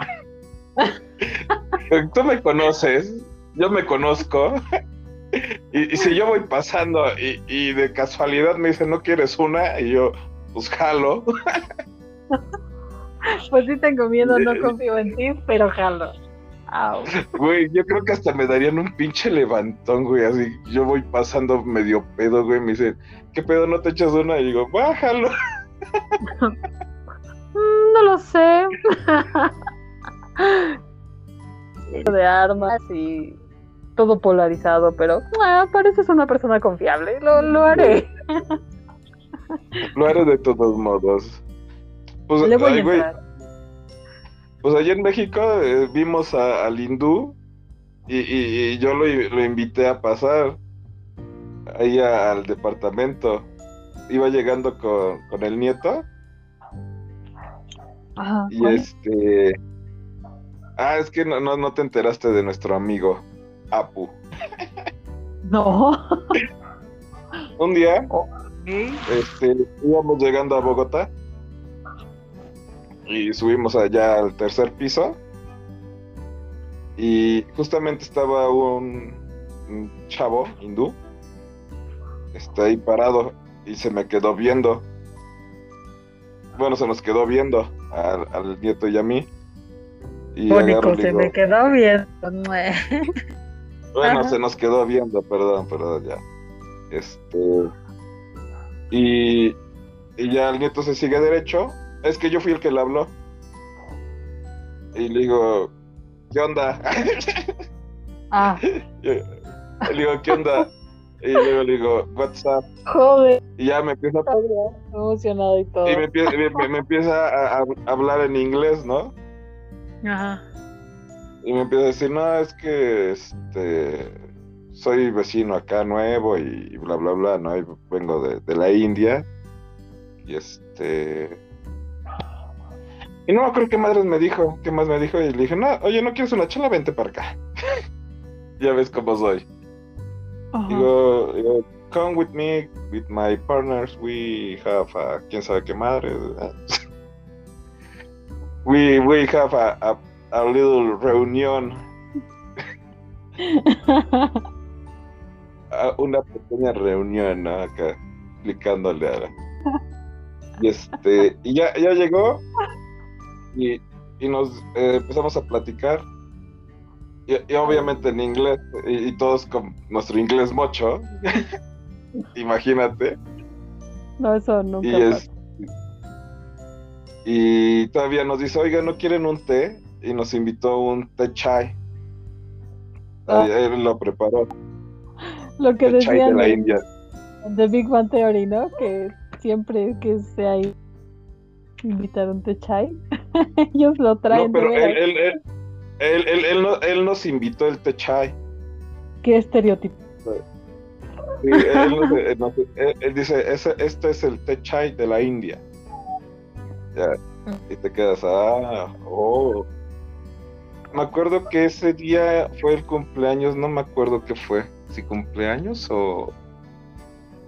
Tú me conoces, yo me conozco. Y, si yo voy pasando y, de casualidad me dicen, ¿no quieres una? Y yo, pues jalo. Pues sí tengo miedo, no confío en ti, pero jalo. Güey, yo creo que hasta me darían un pinche levantón, güey, así. Yo voy pasando medio pedo, güey, me dicen, ¿qué pedo no te echas una? Y digo, bájalo. no lo sé. de armas y todo polarizado, pero ah, pareces una persona confiable, lo, lo haré. lo haré de todos modos. Pues, Le voy a güey, pues allá en México eh, vimos al hindú y, yo lo, invité a pasar ahí al departamento. Iba llegando con, el nieto. Ajá, y este. Ah, es que no, no, te enteraste de nuestro amigo Apu. No. Un día, este, íbamos llegando a Bogotá y subimos allá al tercer piso y justamente estaba un, chavo hindú está ahí parado y se me quedó viendo bueno se nos quedó viendo al, nieto y a mí y se me quedó viendo bueno se nos quedó viendo perdón perdón ya este y, y ya el nieto se sigue derecho es que yo fui el que le habló. Y le digo, ¿qué onda? Ah. le digo, ¿qué onda? Y luego le digo, what's up? Joder. Y ya me empieza a... Emocionado y todo. Y me empieza, me, empieza a, hablar en inglés, ¿no? Ajá. y me empieza a decir, no, es que este soy vecino acá nuevo y bla bla bla, no, y vengo de, de la India. Y este y no me acuerdo qué madres me dijo, qué más me dijo, y le dije, no, oye, ¿no quieres una chela? Vente para acá. ya ves cómo soy. Digo, digo, come with me, with my partners, we have a, quién sabe qué madre. we, we have a, a, a little reunión. una pequeña reunión, ¿no? Acá, explicándole a la... Y este, y ya, ya llegó, y, nos eh, empezamos a platicar. Y, obviamente en inglés, y, todos con nuestro inglés mocho. Imagínate. No, eso nunca. Y, y todavía nos dice, oiga, ¿no quieren un té? Y nos invitó un té chai. Ah. Él lo preparó. Lo que decían de la India. The Big Bang Theory, ¿no? Que siempre que sea ahí invitaron té chai. Ellos lo traen. No, pero él, él, él, él, él, nos invitó el té chai. ¿Qué estereotipo? Sí, él, dice, ese, este es el té chai de la India. Ya, y te quedas, ah, oh. Me acuerdo que ese día fue el cumpleaños, no me acuerdo qué fue, si cumpleaños o,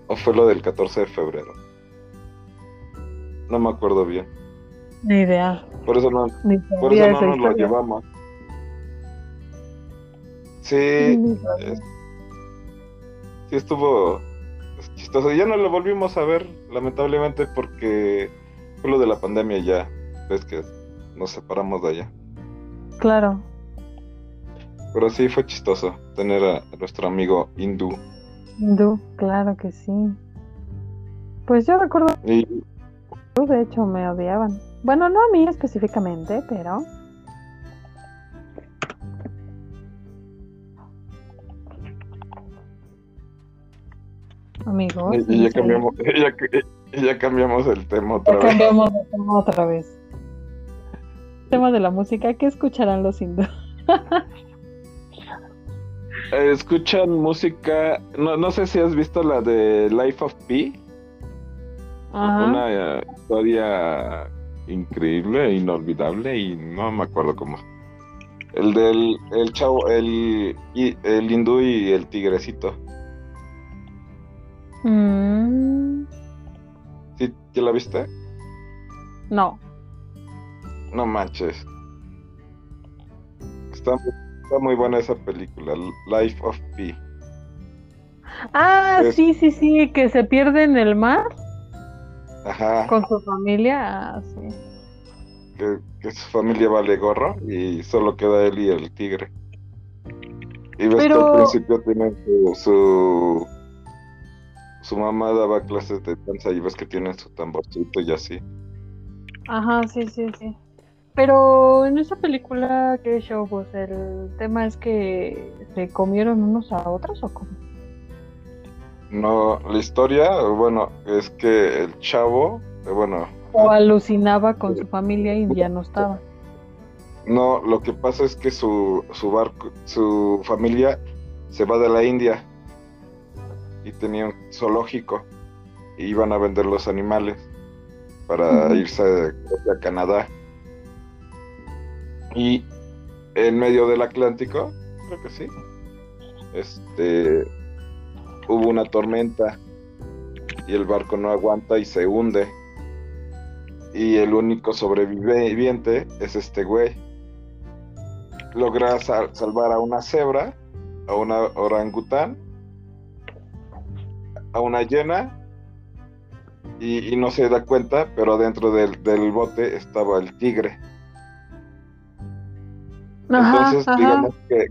o fue lo del 14 de febrero. No me acuerdo bien. Ni idea. Por eso no, por eso no nos lo llevamos. Sí, sí estuvo chistoso. Ya no lo volvimos a ver, lamentablemente, porque fue lo de la pandemia ya. Ves que nos separamos de allá. Claro. Pero sí fue chistoso tener a, nuestro amigo hindú. Hindú, claro que sí. Pues yo recuerdo. Y... De hecho, me odiaban. Bueno, no a mí específicamente, pero... Amigos. Y, ya, cambiamos, ya, cambiamos el tema otra vez. Cambiamos el tema otra vez. tema de la música, ¿qué escucharán los hindúes? Escuchan música, no, no sé si has visto la de Life of Pi. Una historia increíble, inolvidable y no me acuerdo cómo. El del el chavo, el, el hindú y el tigrecito. Mm. ¿Sí, ¿Ya la viste? No. No manches. Está, está muy buena esa película, Life of Pi. Ah, sí, sí, sí, que se pierde en el mar. Ajá. Con su familia, ah, sí. Que, su familia vale gorro y solo queda él y el tigre. Y ves que al principio tienen su, su, mamá daba clases de danza y ves que tienen su tamborcito y así. Ajá, sí, sí, sí. Pero en esa película, ¿qué show? Pues el tema es que se comieron unos a otros o cómo? No, la historia, bueno, es que el chavo, eh, bueno... O alucinaba con su familia y ya no estaba. No, lo que pasa es que su, su barco, su familia se va de la India y tenía un zoológico y iban a vender los animales para irse a Canadá. Y en medio del Atlántico, creo que sí, este hubo una tormenta y el barco no aguanta y se hunde. Y el único sobreviviente es este güey. Logra salvar a una cebra, a una orangután, a una hiena y, no se da cuenta, pero dentro del, bote estaba el tigre. Entonces, digamos que,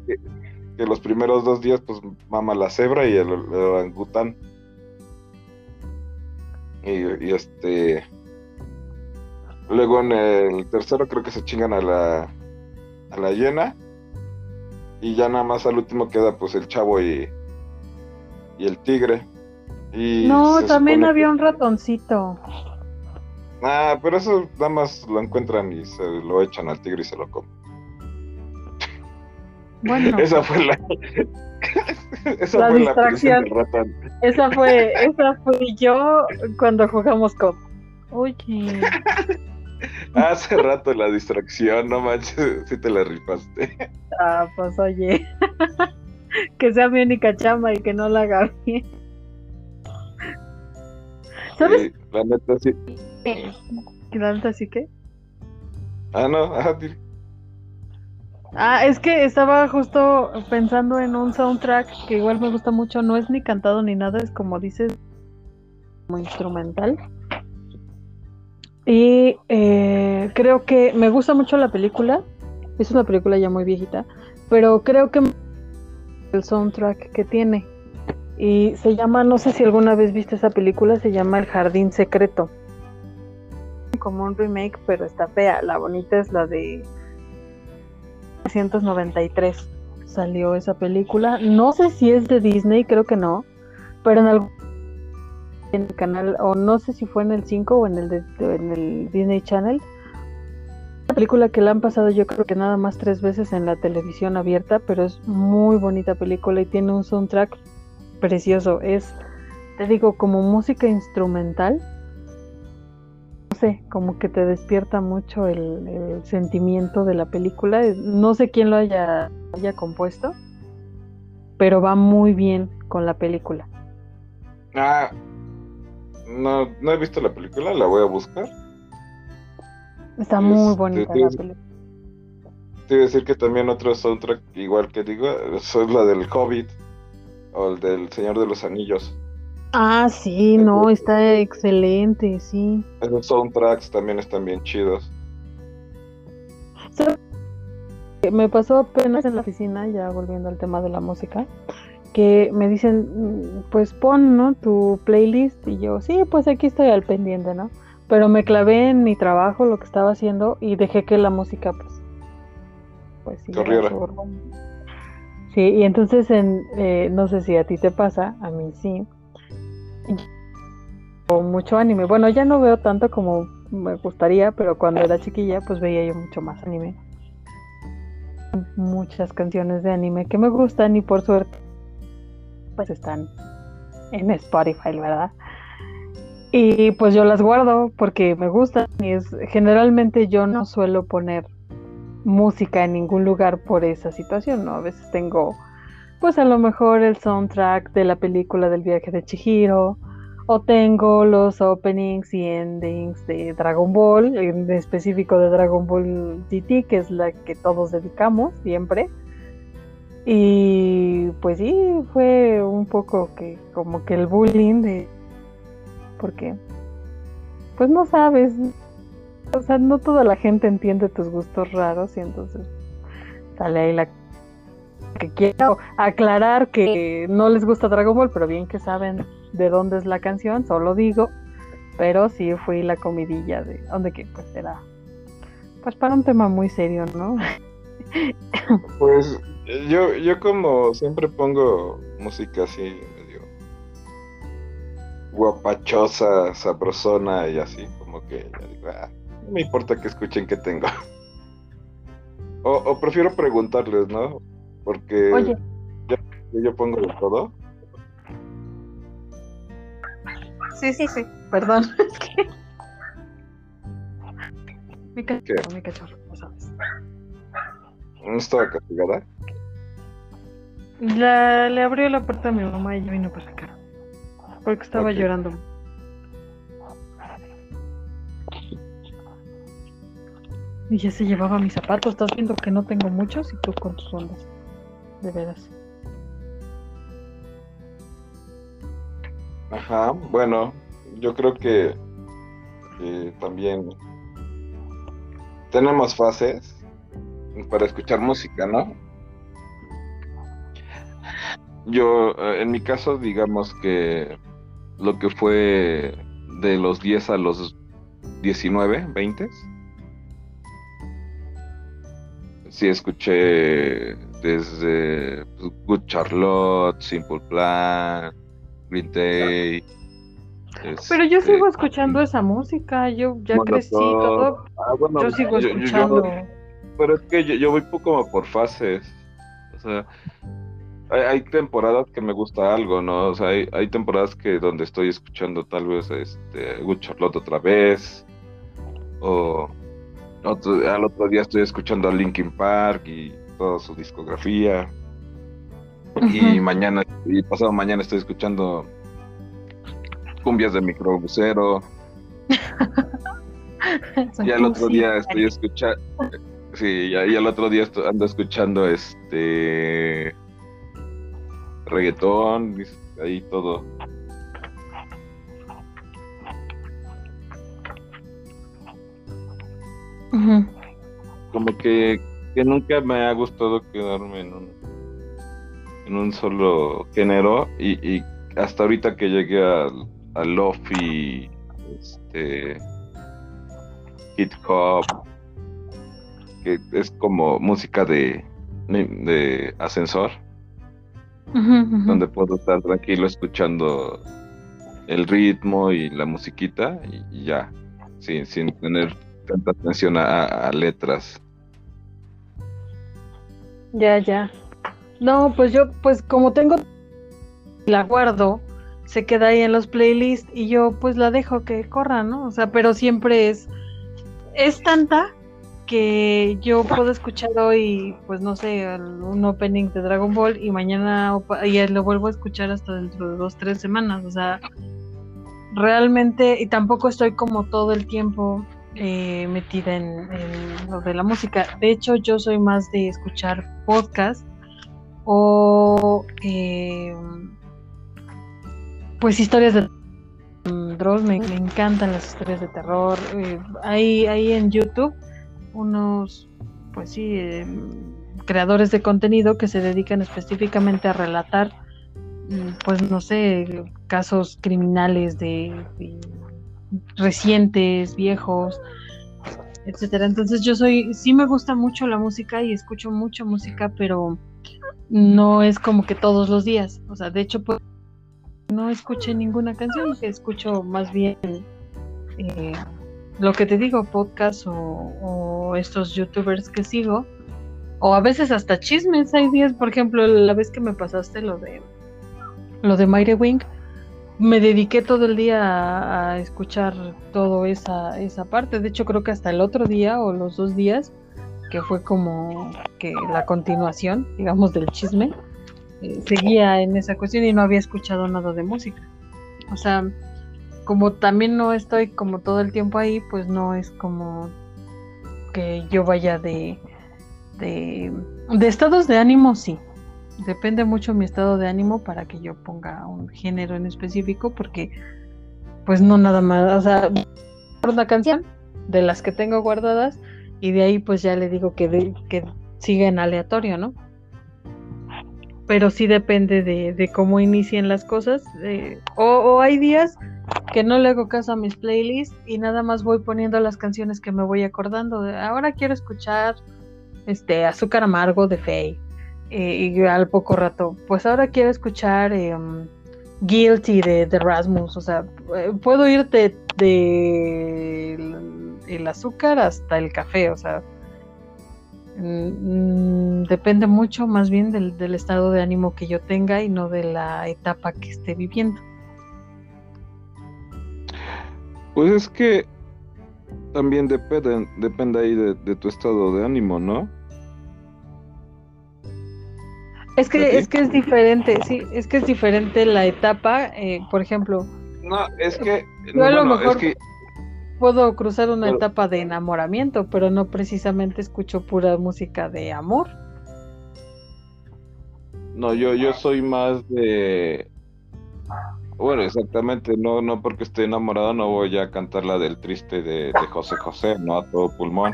que los primeros dos días, pues mama la cebra y el, orangután. Y, este. Luego en el tercero creo que se chingan a la, a la hiena. Y ya nada más al último queda pues el chavo y, y el tigre. Y no, también había un ratoncito. Ah, pero eso nada más lo encuentran y se lo echan al tigre y se lo comen. Bueno. Esa fue la. esa La fue distracción. la prisa del ratón. Esa fue, esa fui yo cuando jugamos con. Oye, Hace rato la distracción, no manches, si te la rifaste. ah, pues oye. que sea mi única chamba y que no la haga bien. ¿Sabes? Sí, la neta sí. ¿Qué tanto así que? Ah, no, ah, di- Ah, es que estaba justo pensando en un soundtrack que igual me gusta mucho, no es ni cantado ni nada, es como dices, como instrumental. Y eh, creo que me gusta mucho la película, es una película ya muy viejita, pero creo que el soundtrack que tiene. Y se llama, no sé si alguna vez viste esa película, se llama El Jardín Secreto. Como un remake, pero está fea. La bonita es la de 1993 salió esa película. No sé si es de Disney, creo que no, pero en algún el canal, o no sé si fue en el 5 o en el, de- Disney Channel. Una película que la han pasado yo creo que nada más tres veces en la televisión abierta, pero es muy bonita película y tiene un soundtrack precioso. Es, te digo, como música instrumental. No sé, como que te despierta mucho el, el sentimiento de la película. No sé quién lo haya, haya compuesto, pero va muy bien con la película. Ah, no, no he visto la película, la voy a buscar. Está muy Este, bonita la película. Te iba a decir que también otro soundtrack, igual que digo, es la del Hobbit o el del Señor de los Anillos. Ah, sí, no, está excelente, sí. Esos soundtracks también están bien chidos. Me pasó apenas en la oficina, ya volviendo al tema de la música, que me dicen, "Mm, pues pon, ¿no? Tu playlist y yo, sí, pues aquí estoy al pendiente, ¿no? Pero me clavé en mi trabajo, lo que estaba haciendo y dejé que la música, pues, pues Corriera. Sí, y entonces, en, eh, no sé si a ti te pasa, a mí sí. O mucho anime. Bueno, ya no veo tanto como me gustaría, pero cuando era chiquilla, pues veía yo mucho más anime. Muchas canciones de anime que me gustan y por suerte, pues están en Spotify, ¿verdad? Y pues yo las guardo porque me gustan y es generalmente yo no suelo poner música en ningún lugar por esa situación, ¿no? A veces tengo pues a lo mejor el soundtrack de la película del viaje de Chihiro o tengo los openings y endings de Dragon Ball, en específico de Dragon Ball GT, que es la que todos dedicamos siempre. Y pues sí, fue un poco que como que el bullying de porque pues no sabes, o sea, no toda la gente entiende tus gustos raros y entonces sale ahí la que quiero aclarar que no les gusta Dragon Ball, pero bien que saben de dónde es la canción, solo digo, pero sí fui la comidilla de donde que pues era pues para un tema muy serio, ¿no? Pues yo, yo como siempre pongo música así medio guapachosa, sabrosona y así, como que ya digo, "Ah, no me importa que escuchen que tengo. O, o prefiero preguntarles, ¿no? Porque Oye, yo, yo pongo de todo. sí, sí, sí, perdón, es que mi cachorro, mi cachorro, no sabes. No estaba castigada. La, le abrió la puerta a mi mamá y ella vino para acá. Porque estaba llorando. Y ya se llevaba mis zapatos. Estás viendo que no tengo muchos y tú con tus ondas. De veras. Ajá, bueno, yo creo que, que también tenemos fases para escuchar música, ¿no? Yo, eh, en mi caso, digamos que lo que fue de los 10 a los 19, 20, sí escuché desde pues, Good Charlotte, Simple Plan, Green Day. Pero yo este, sigo escuchando esa música. Yo ya crecí todo. Ah, bueno, Yo sigo yo- yo- escuchando. pero es que yo, voy como por fases. O sea, hay, temporadas que me gusta algo, ¿no? O sea, hay, temporadas que donde estoy escuchando tal vez este Good Charlotte otra vez, o al otro día estoy escuchando a Linkin Park y toda su discografía. Y mañana, y pasado mañana estoy escuchando cumbias de microbusero. y al otro día estoy escuchando. Sí, y al otro día ando escuchando este reggaetón, ahí todo. Como que, nunca me ha gustado quedarme en un, en un solo género y, y hasta ahorita que llegué al, al lofi, este, hip hop, que es como música de, de ascensor, donde puedo estar tranquilo escuchando el ritmo y la musiquita y, ya, sin, sin tener tanta atención a, letras. Ya, ya. No, pues yo, pues como tengo, la guardo, se queda ahí en los playlists y yo pues la dejo que corra, ¿no? O sea, pero siempre es, es tanta que yo puedo escuchar hoy, pues no sé, un opening de Dragon Ball y mañana y lo vuelvo a escuchar hasta dentro de dos, tres semanas. O sea, realmente, y tampoco estoy como todo el tiempo eh, metida en, lo de la música. De hecho, yo soy más de escuchar podcast o eh, pues historias de Dross, me, encantan las historias de terror. Eh, hay, hay en YouTube unos, pues sí, creadores de contenido que se dedican específicamente a relatar, mm, pues no sé, casos criminales de recientes, viejos, etcétera. Entonces yo soy, sí me gusta mucho la música y escucho mucha música, pero no es como que todos los días. O sea, de hecho, pues, no escuché ninguna canción, escucho más bien eh, lo que te digo, podcast o, estos youtubers que sigo, o a veces hasta chismes. Hay días, por ejemplo, la vez que me pasaste lo de lo de Mighty Wing, me dediqué todo el día a, escuchar toda esa, esa parte. De hecho, creo que hasta el otro día o los dos días, que fue como que la continuación, digamos, del chisme, eh, seguía en esa cuestión y no había escuchado nada de música. O sea, como también no estoy como todo el tiempo ahí, pues no es como que yo vaya de, de, de estados de ánimo, sí, depende mucho mi estado de ánimo para que yo ponga un género en específico, porque pues no nada más, o sea, una canción de las que tengo guardadas y de ahí pues ya le digo que, que siga en aleatorio, ¿no? Pero sí depende de, cómo inicien las cosas. o, o, hay días que no le hago caso a mis playlists y nada más voy poniendo las canciones que me voy acordando. Ahora quiero escuchar este Azúcar Amargo de Faye eh, y al poco rato, pues ahora quiero escuchar em, Guilty de, de, Rasmus, o sea, eh, puedo irte de, el, azúcar hasta el café, o sea, mm, depende mucho más bien del, del, estado de ánimo que yo tenga y no de la etapa que esté viviendo. Pues es que también depende, depende ahí de tu estado de ánimo, ¿no? Es que, es que es diferente, sí, es que es diferente la etapa, eh, por ejemplo. No, es que. Yo a lo mejor puedo cruzar una etapa de enamoramiento, pero no precisamente escucho pura música de amor. No, yo, yo soy más de. Bueno, exactamente, no, no porque esté enamorado no voy a cantar la del triste de, de José José, no a todo pulmón.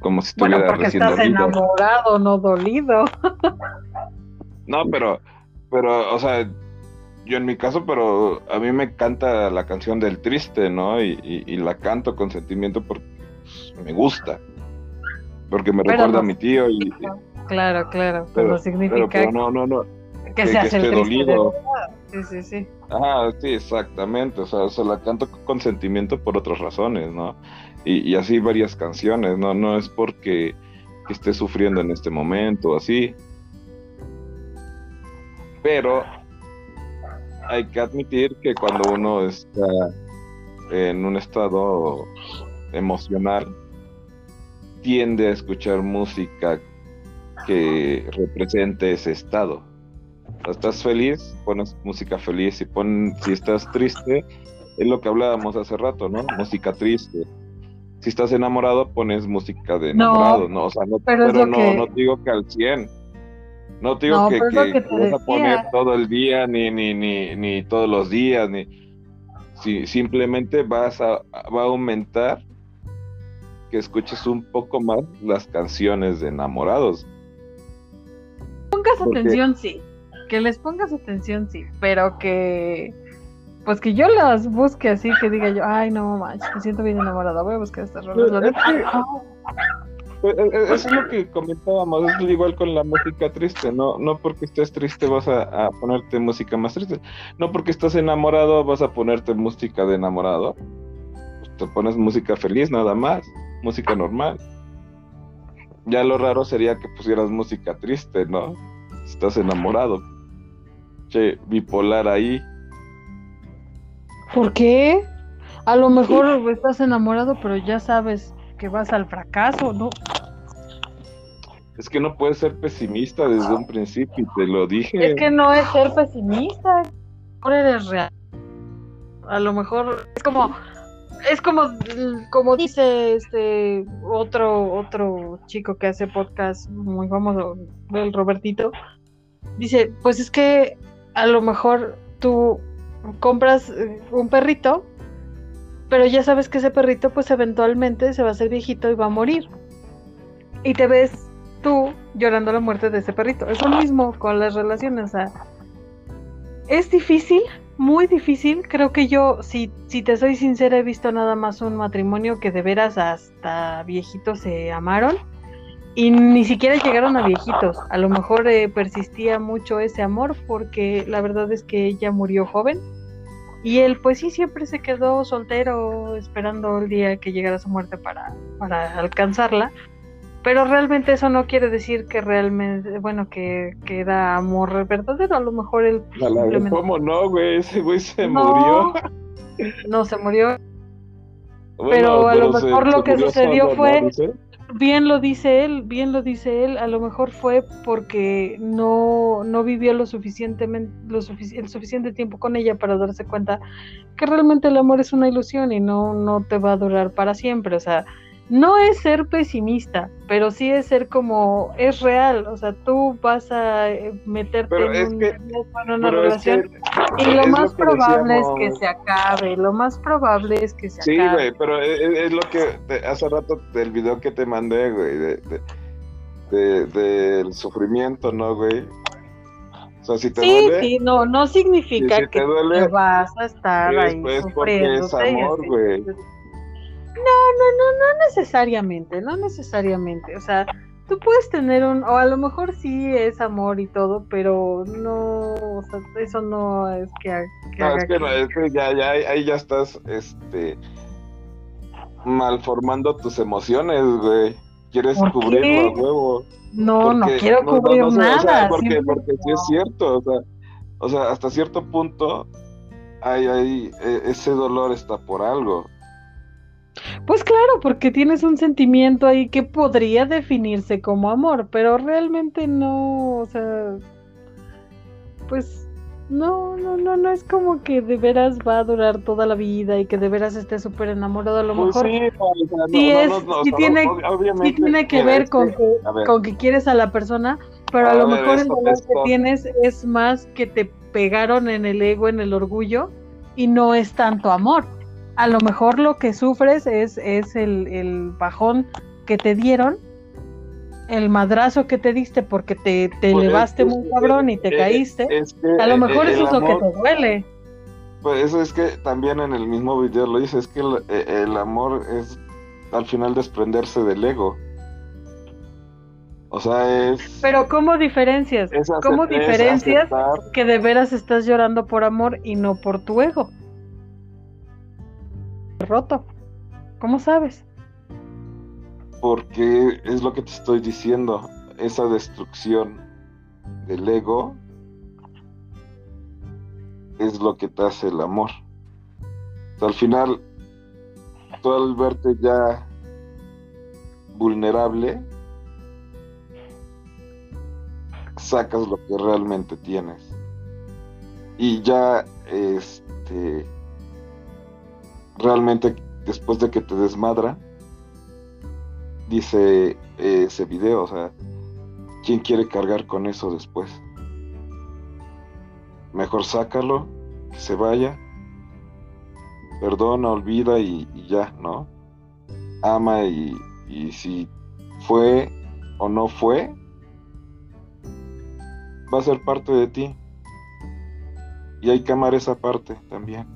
Como si estuviera bueno, porque estás enamorado, no dolido. No, pero, pero, o sea, yo en mi caso, pero a mí me canta la canción del triste, ¿no? Y, la canto con sentimiento porque me gusta. Porque me recuerda a mi tío y... Claro, claro, pero, significa pero, no, no, no, que, se hace el dolido. Sí, sí, sí. Ah, sí, exactamente. O sea, o sea, la canto con sentimiento por otras razones, ¿no? Y, así varias canciones, ¿no? No es porque esté sufriendo en este momento, así, Pero hay que admitir que cuando uno está en un estado emocional, tiende a escuchar música que represente ese estado. estás feliz, pones música feliz. Si, pon, si estás triste, es lo que hablábamos hace rato, ¿no? Música triste. Si estás enamorado, pones música de enamorado, ¿no? O sea, no, pero, no, no digo que al 100. No digo que, que, vas a poner todo el día, ni, ni, ni, ni todos los días, ni si, simplemente vas a, va a aumentar que escuches un poco más las canciones de enamorados. Pongas atención, sí. Que les pongas atención, sí. Pero que. Pues que yo las busque así, que diga yo, ay, no manches, me siento bien enamorada, voy a buscar estas rolas. Pues, eh, eh, eso es lo que comentábamos, es igual con la música triste, no, no porque estés triste vas a, ponerte música más triste, no porque estás enamorado vas a ponerte música de enamorado, pues te pones música feliz nada más, música normal. Ya lo raro sería que pusieras música triste, ¿no? Estás enamorado. Che, bipolar ahí. ¿Por qué? A lo mejor estás enamorado, pero ya sabes que vas al fracaso, ¿no? Es que no puedes ser pesimista desde un principio, te lo dije. Es que no es ser pesimista, ahora eres real. A lo mejor es como es como, como dice este otro, otro chico que hace podcast muy famoso, el Robertito, dice, pues es que a lo mejor tú compras eh, un perrito, pero ya sabes que ese perrito pues eventualmente se va a hacer viejito y va a morir. Y te ves tú llorando la muerte de ese perrito. Es lo mismo con las relaciones. Es difícil muy difícil. Creo que yo, si, si te soy sincera, he visto nada más un matrimonio que de veras hasta viejitos se amaron y ni siquiera llegaron a viejitos. A lo mejor eh, persistía mucho ese amor porque la verdad es que ella murió joven y él pues sí siempre se quedó soltero esperando el día que llegara su muerte para, para alcanzarla. Pero realmente eso no quiere decir que realmente, bueno, que, que da amor verdadero. A lo mejor él. ¿Cómo no, güey? Ese güey se murió. No, se murió. pero a lo mejor lo que sucedió fue. Bien lo dice él, bien lo dice él, a lo mejor fue porque no, no vivió lo suficientemente, lo el suficiente tiempo con ella para darse cuenta que realmente el amor es una ilusión y no, no te va a durar para siempre. O sea, no es ser pesimista, pero sí es ser como, es real, o sea, tú vas a eh, meterte en, una relación y lo más probable es que se acabe, lo más probable es que se acabe. Sí, güey, pero es, lo que hace rato del video que te mandé, güey, de, del sufrimiento, ¿no, güey? O sea, si te sí, duele, sí, no, no significa que te vas a estar ahí sufriendo. Es amor, güey. No, no, no, no necesariamente, no necesariamente. O sea, tú puedes tener un, o a lo mejor sí es amor y todo, pero no, o sea, eso no es que, no, es que, no, es que ya, ya, ahí ya estás, este, malformando tus emociones, güey. Quieres cubrirlo a huevo. No, no quiero cubrir nada. porque, porque sí es cierto, o sea, o sea, hasta cierto punto, hay, hay, e, ese dolor está por algo. Pues claro, porque tienes un sentimiento ahí que podría definirse como amor, pero realmente no, o sea, pues no, no, no, no es como que de veras va a durar toda la vida y que de veras esté súper enamorado. A lo mejor sí, es, tiene, tiene que ver con que, con que quieres a la persona, pero a, lo mejor el dolor que tienes es más que te pegaron en el ego, en el orgullo, y no es tanto amor a lo mejor lo que sufres es, es el, bajón que te dieron, el madrazo que te diste porque te, te pues elevaste muy cabrón y te caíste. a lo mejor eso es lo que te duele. Pues eso es que también en el mismo video lo dice, es que el, e, amor es al final desprenderse del ego. O sea, es... Pero ¿cómo diferencias? ¿Cómo diferencias que de veras estás llorando por amor y no por tu ego? Roto. ¿Cómo sabes? Porque es lo que te estoy diciendo, esa destrucción del ego es lo que te hace el amor. al final, tú al verte ya vulnerable, sacas lo que realmente tienes. Y ya, este, realmente después de que te desmadra, dice ese video, o sea, ¿quién quiere cargar con eso después? Mejor sácalo, que se vaya, perdona, olvida y, ya, ¿no? Ama y, y si fue o no fue, va a ser parte de ti. Y hay que amar esa parte también.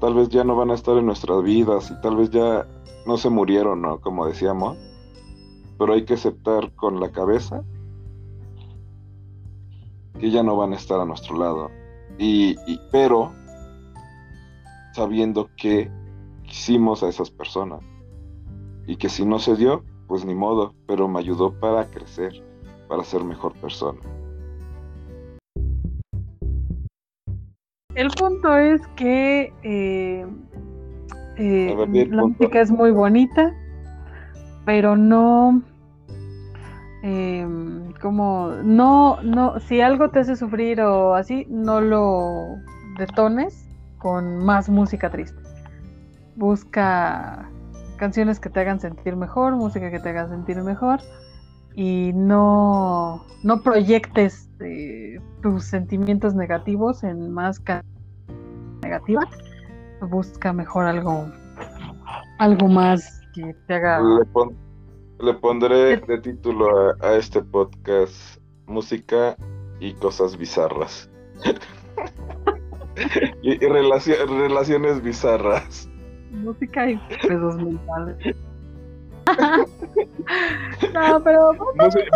Tal vez ya no van a estar en nuestras vidas y tal vez ya no se murieron, ¿no? Como decíamos. Pero hay que aceptar con la cabeza que ya no van a estar a nuestro lado. Y, pero sabiendo que quisimos a esas personas y que si no se dio, pues ni modo, pero me ayudó para crecer, para ser mejor persona. El punto es que eh, eh, la música es muy bonita, pero no, eh, como, no, no, si algo te hace sufrir o así, no lo detones con más música triste. Busca canciones que te hagan sentir mejor, música que te haga sentir mejor y no, no proyectes tus sentimientos negativos en más negativa. Busca mejor algo, algo más que te haga. Le, pondré de título a, este podcast música y cosas bizarras. y, relaciones bizarras. Música y pedos mentales. no, pero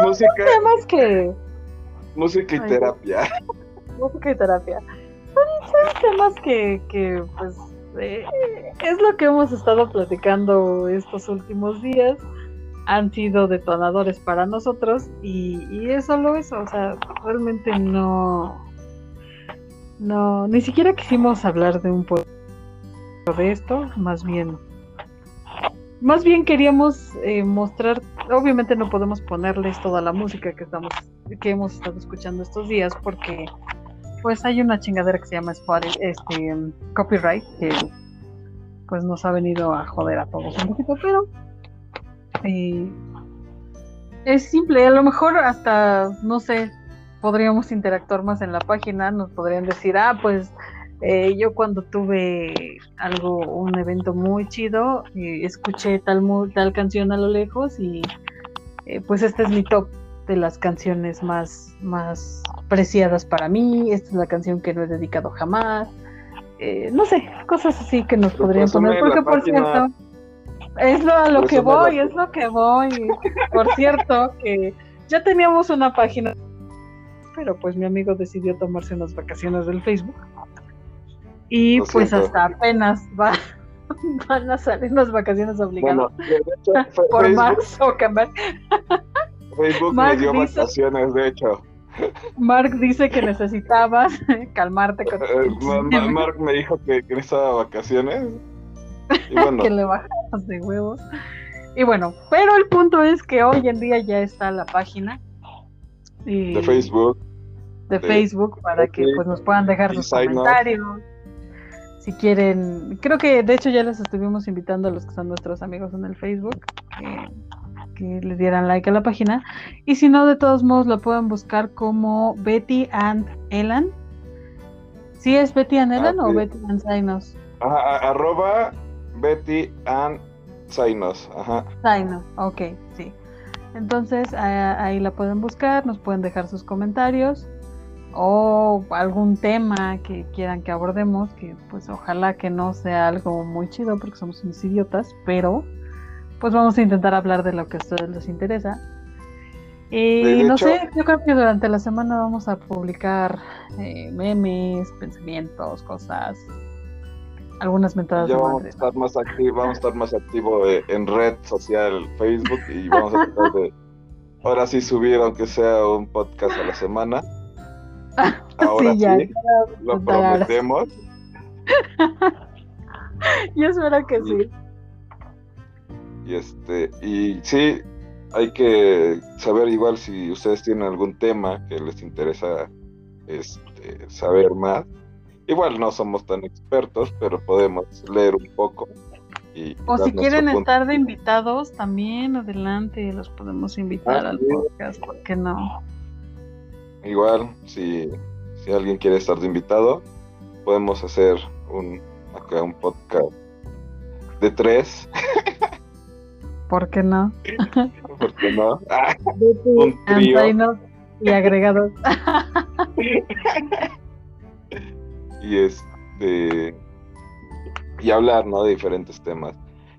música, temas que música y terapia. Música y terapia. Son, temas que, que pues eh, es lo que hemos estado platicando estos últimos días. Han sido detonadores para nosotros y, y es solo eso, o sea, realmente no, no, ni siquiera quisimos hablar de un poco de esto, más bien más bien queríamos eh, mostrar, obviamente no podemos ponerles toda la música que estamos, que hemos estado escuchando estos días, porque pues hay una chingadera que se llama Spotify, este copyright, que pues nos ha venido a joder a todos un poquito, pero es simple, a lo mejor hasta, no sé, podríamos interactuar más en la página, nos podrían decir, ah, pues eh, yo cuando tuve algo, un evento muy chido, eh, escuché tal, tal canción a lo lejos y eh, pues este es mi top de las canciones más, más preciadas para mí, esta es la canción que no he dedicado jamás, no sé, cosas así que nos podrían poner, porque por cierto, es lo, a lo que voy, es lo que voy, por cierto, que ya teníamos una página, pero pues mi amigo decidió tomarse unas vacaciones del Facebook. Y pues hasta apenas va, van a salir las vacaciones obligadas por Mark Zuckerberg. Facebook me dio vacaciones, de hecho. Mark dice que necesitabas calmarte con eh, Mark me dijo que, necesitaba vacaciones. Y bueno. que le bajabas de huevos. Y bueno, pero el punto es que hoy en día ya está la página. de Facebook. De, Facebook para que pues nos puedan dejar sus comentarios si quieren, creo que de hecho ya les estuvimos invitando a los que son nuestros amigos en el Facebook que, les dieran like a la página. Y si no, de todos modos lo pueden buscar como Betty and Elan. ¿Sí es Betty and Elan o Betty and Zainos? arroba Betty and Zainos. Ajá. Zainos, ok, sí. Entonces ahí la pueden buscar, nos pueden dejar sus comentarios o algún tema que quieran que abordemos, que pues ojalá que no sea algo muy chido porque somos unos idiotas, pero pues vamos a intentar hablar de lo que a ustedes les interesa. Y no sé, yo creo que durante la semana vamos a publicar eh, memes, pensamientos, cosas, algunas mentadas ya vamos a estar más activo, vamos a estar más activo eh, en red social Facebook y vamos a tratar de ahora sí subir aunque sea un podcast a la semana Ahora sí, ya, lo prometemos. Yo espero que sí. Y este, y sí, hay que saber igual si ustedes tienen algún tema que les interesa este, saber más. Igual no somos tan expertos, pero podemos leer un poco. Y o si quieren estar de invitados, también adelante, los podemos invitar ah, al podcast, ¿por qué no? Igual, si, si alguien quiere estar de invitado, podemos hacer un acá un podcast de tres. ¿Por qué no? ¿Por qué no? un trío. y agregados. y este y hablar, ¿no? De diferentes temas.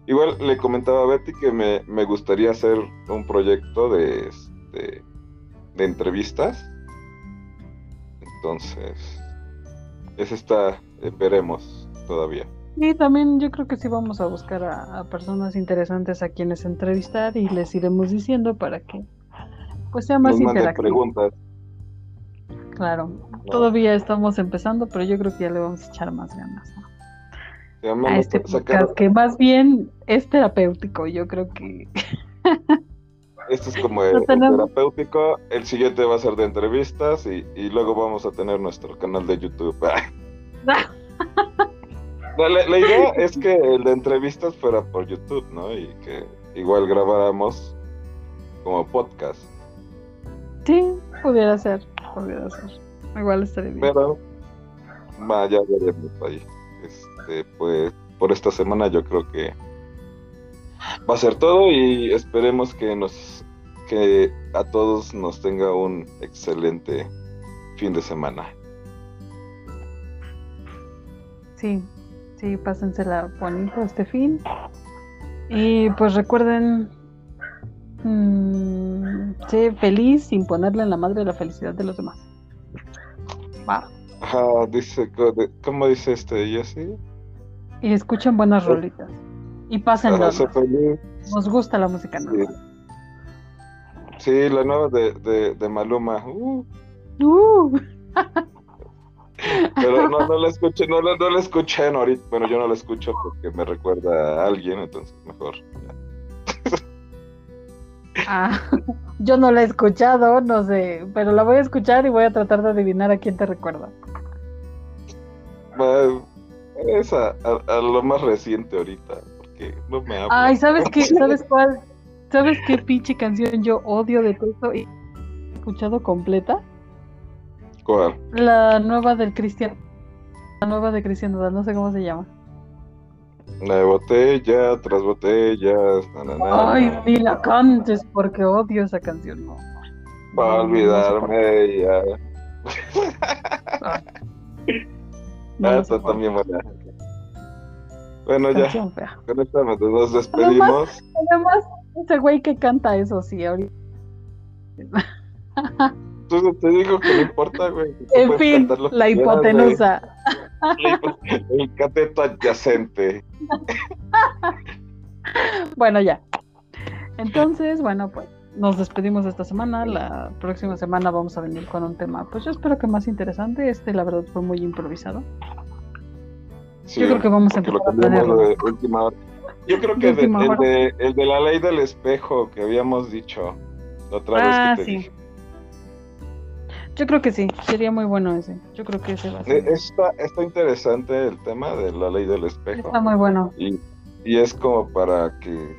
Igual le comentaba a Betty que me, me gustaría hacer un proyecto de, este, de entrevistas. Entonces, ese está, eh, veremos todavía. Y también yo creo que sí vamos a buscar a, personas interesantes a quienes entrevistar y les iremos diciendo para que pues sea más interactivo. preguntas. Claro, todavía estamos empezando, pero yo creo que ya le vamos a echar más ganas. A este podcast, que más bien es terapéutico, yo creo que... Esto es como el, terapéutico, el siguiente va a ser de entrevistas y, y luego vamos a tener nuestro canal de YouTube. La, idea es que el de entrevistas fuera por YouTube, ¿no? Y que igual grabáramos como podcast. Sí, pudiera ser, pudiera ser. Igual estaría bien. Pero, vaya, veremos ahí. Este, pues, por esta semana yo creo que va a ser todo y esperemos que nos, que a todos nos tenga un excelente fin de semana. Sí, Sí, pásensela bonito este fin. Y pues recuerden mmm, ser feliz sin ponerle en la madre la felicidad de los demás. Va. Ajá, dice, ¿cómo dice este Jesse? Y escuchen buenas rolitas. Y pásenla. Nos gusta la música nueva. Sí, la nueva de, de, de Maluma. Uh. Uh. Pero no, no la escuché, no, no, la escuché ahorita. Bueno, yo no la escucho porque me recuerda a alguien, entonces mejor. Ah, yo no la he escuchado, no sé, pero la voy a escuchar y voy a tratar de adivinar a quién te recuerda. Es a, lo más reciente ahorita, porque no me habla. Ay, ¿sabes qué? ¿Sabes cuál? ¿Sabes qué pinche canción yo odio de todo y he escuchado completa? ¿Cuál? La nueva del Cristian. La nueva de Cristian no sé cómo se llama. La de botella tras botella. Ay, ni la cantes porque odio esa canción. No. Va a olvidarme ya. ah, está también buena. Bueno, ya. Con esta nos despedimos. Además, además, ese güey que canta eso, sí, ahorita. Entonces te digo que no importa, güey. En fin, la hipotenusa. El cateto adyacente. bueno, ya. Entonces, bueno, pues nos despedimos esta semana. La próxima semana vamos a venir con un tema, pues yo espero que más interesante. Este, la verdad, fue muy improvisado. yo creo que vamos a empezar a De última hora. Yo creo que el, de, el de la ley del espejo que habíamos dicho la otra vez que ah, te sí. dije. Yo creo que sí, sería muy bueno ese. Yo creo que ese va a ser. Eh, está, está interesante el tema de la ley del espejo. Está muy bueno. Y, y es como para que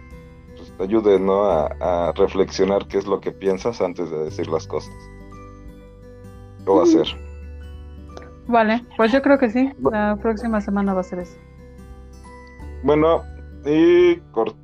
pues, te ayude ¿no? A, reflexionar qué es lo que piensas antes de decir las cosas. Lo va a hacer. Vale, pues yo creo que sí. La próxima semana va a ser eso. Bueno, y corto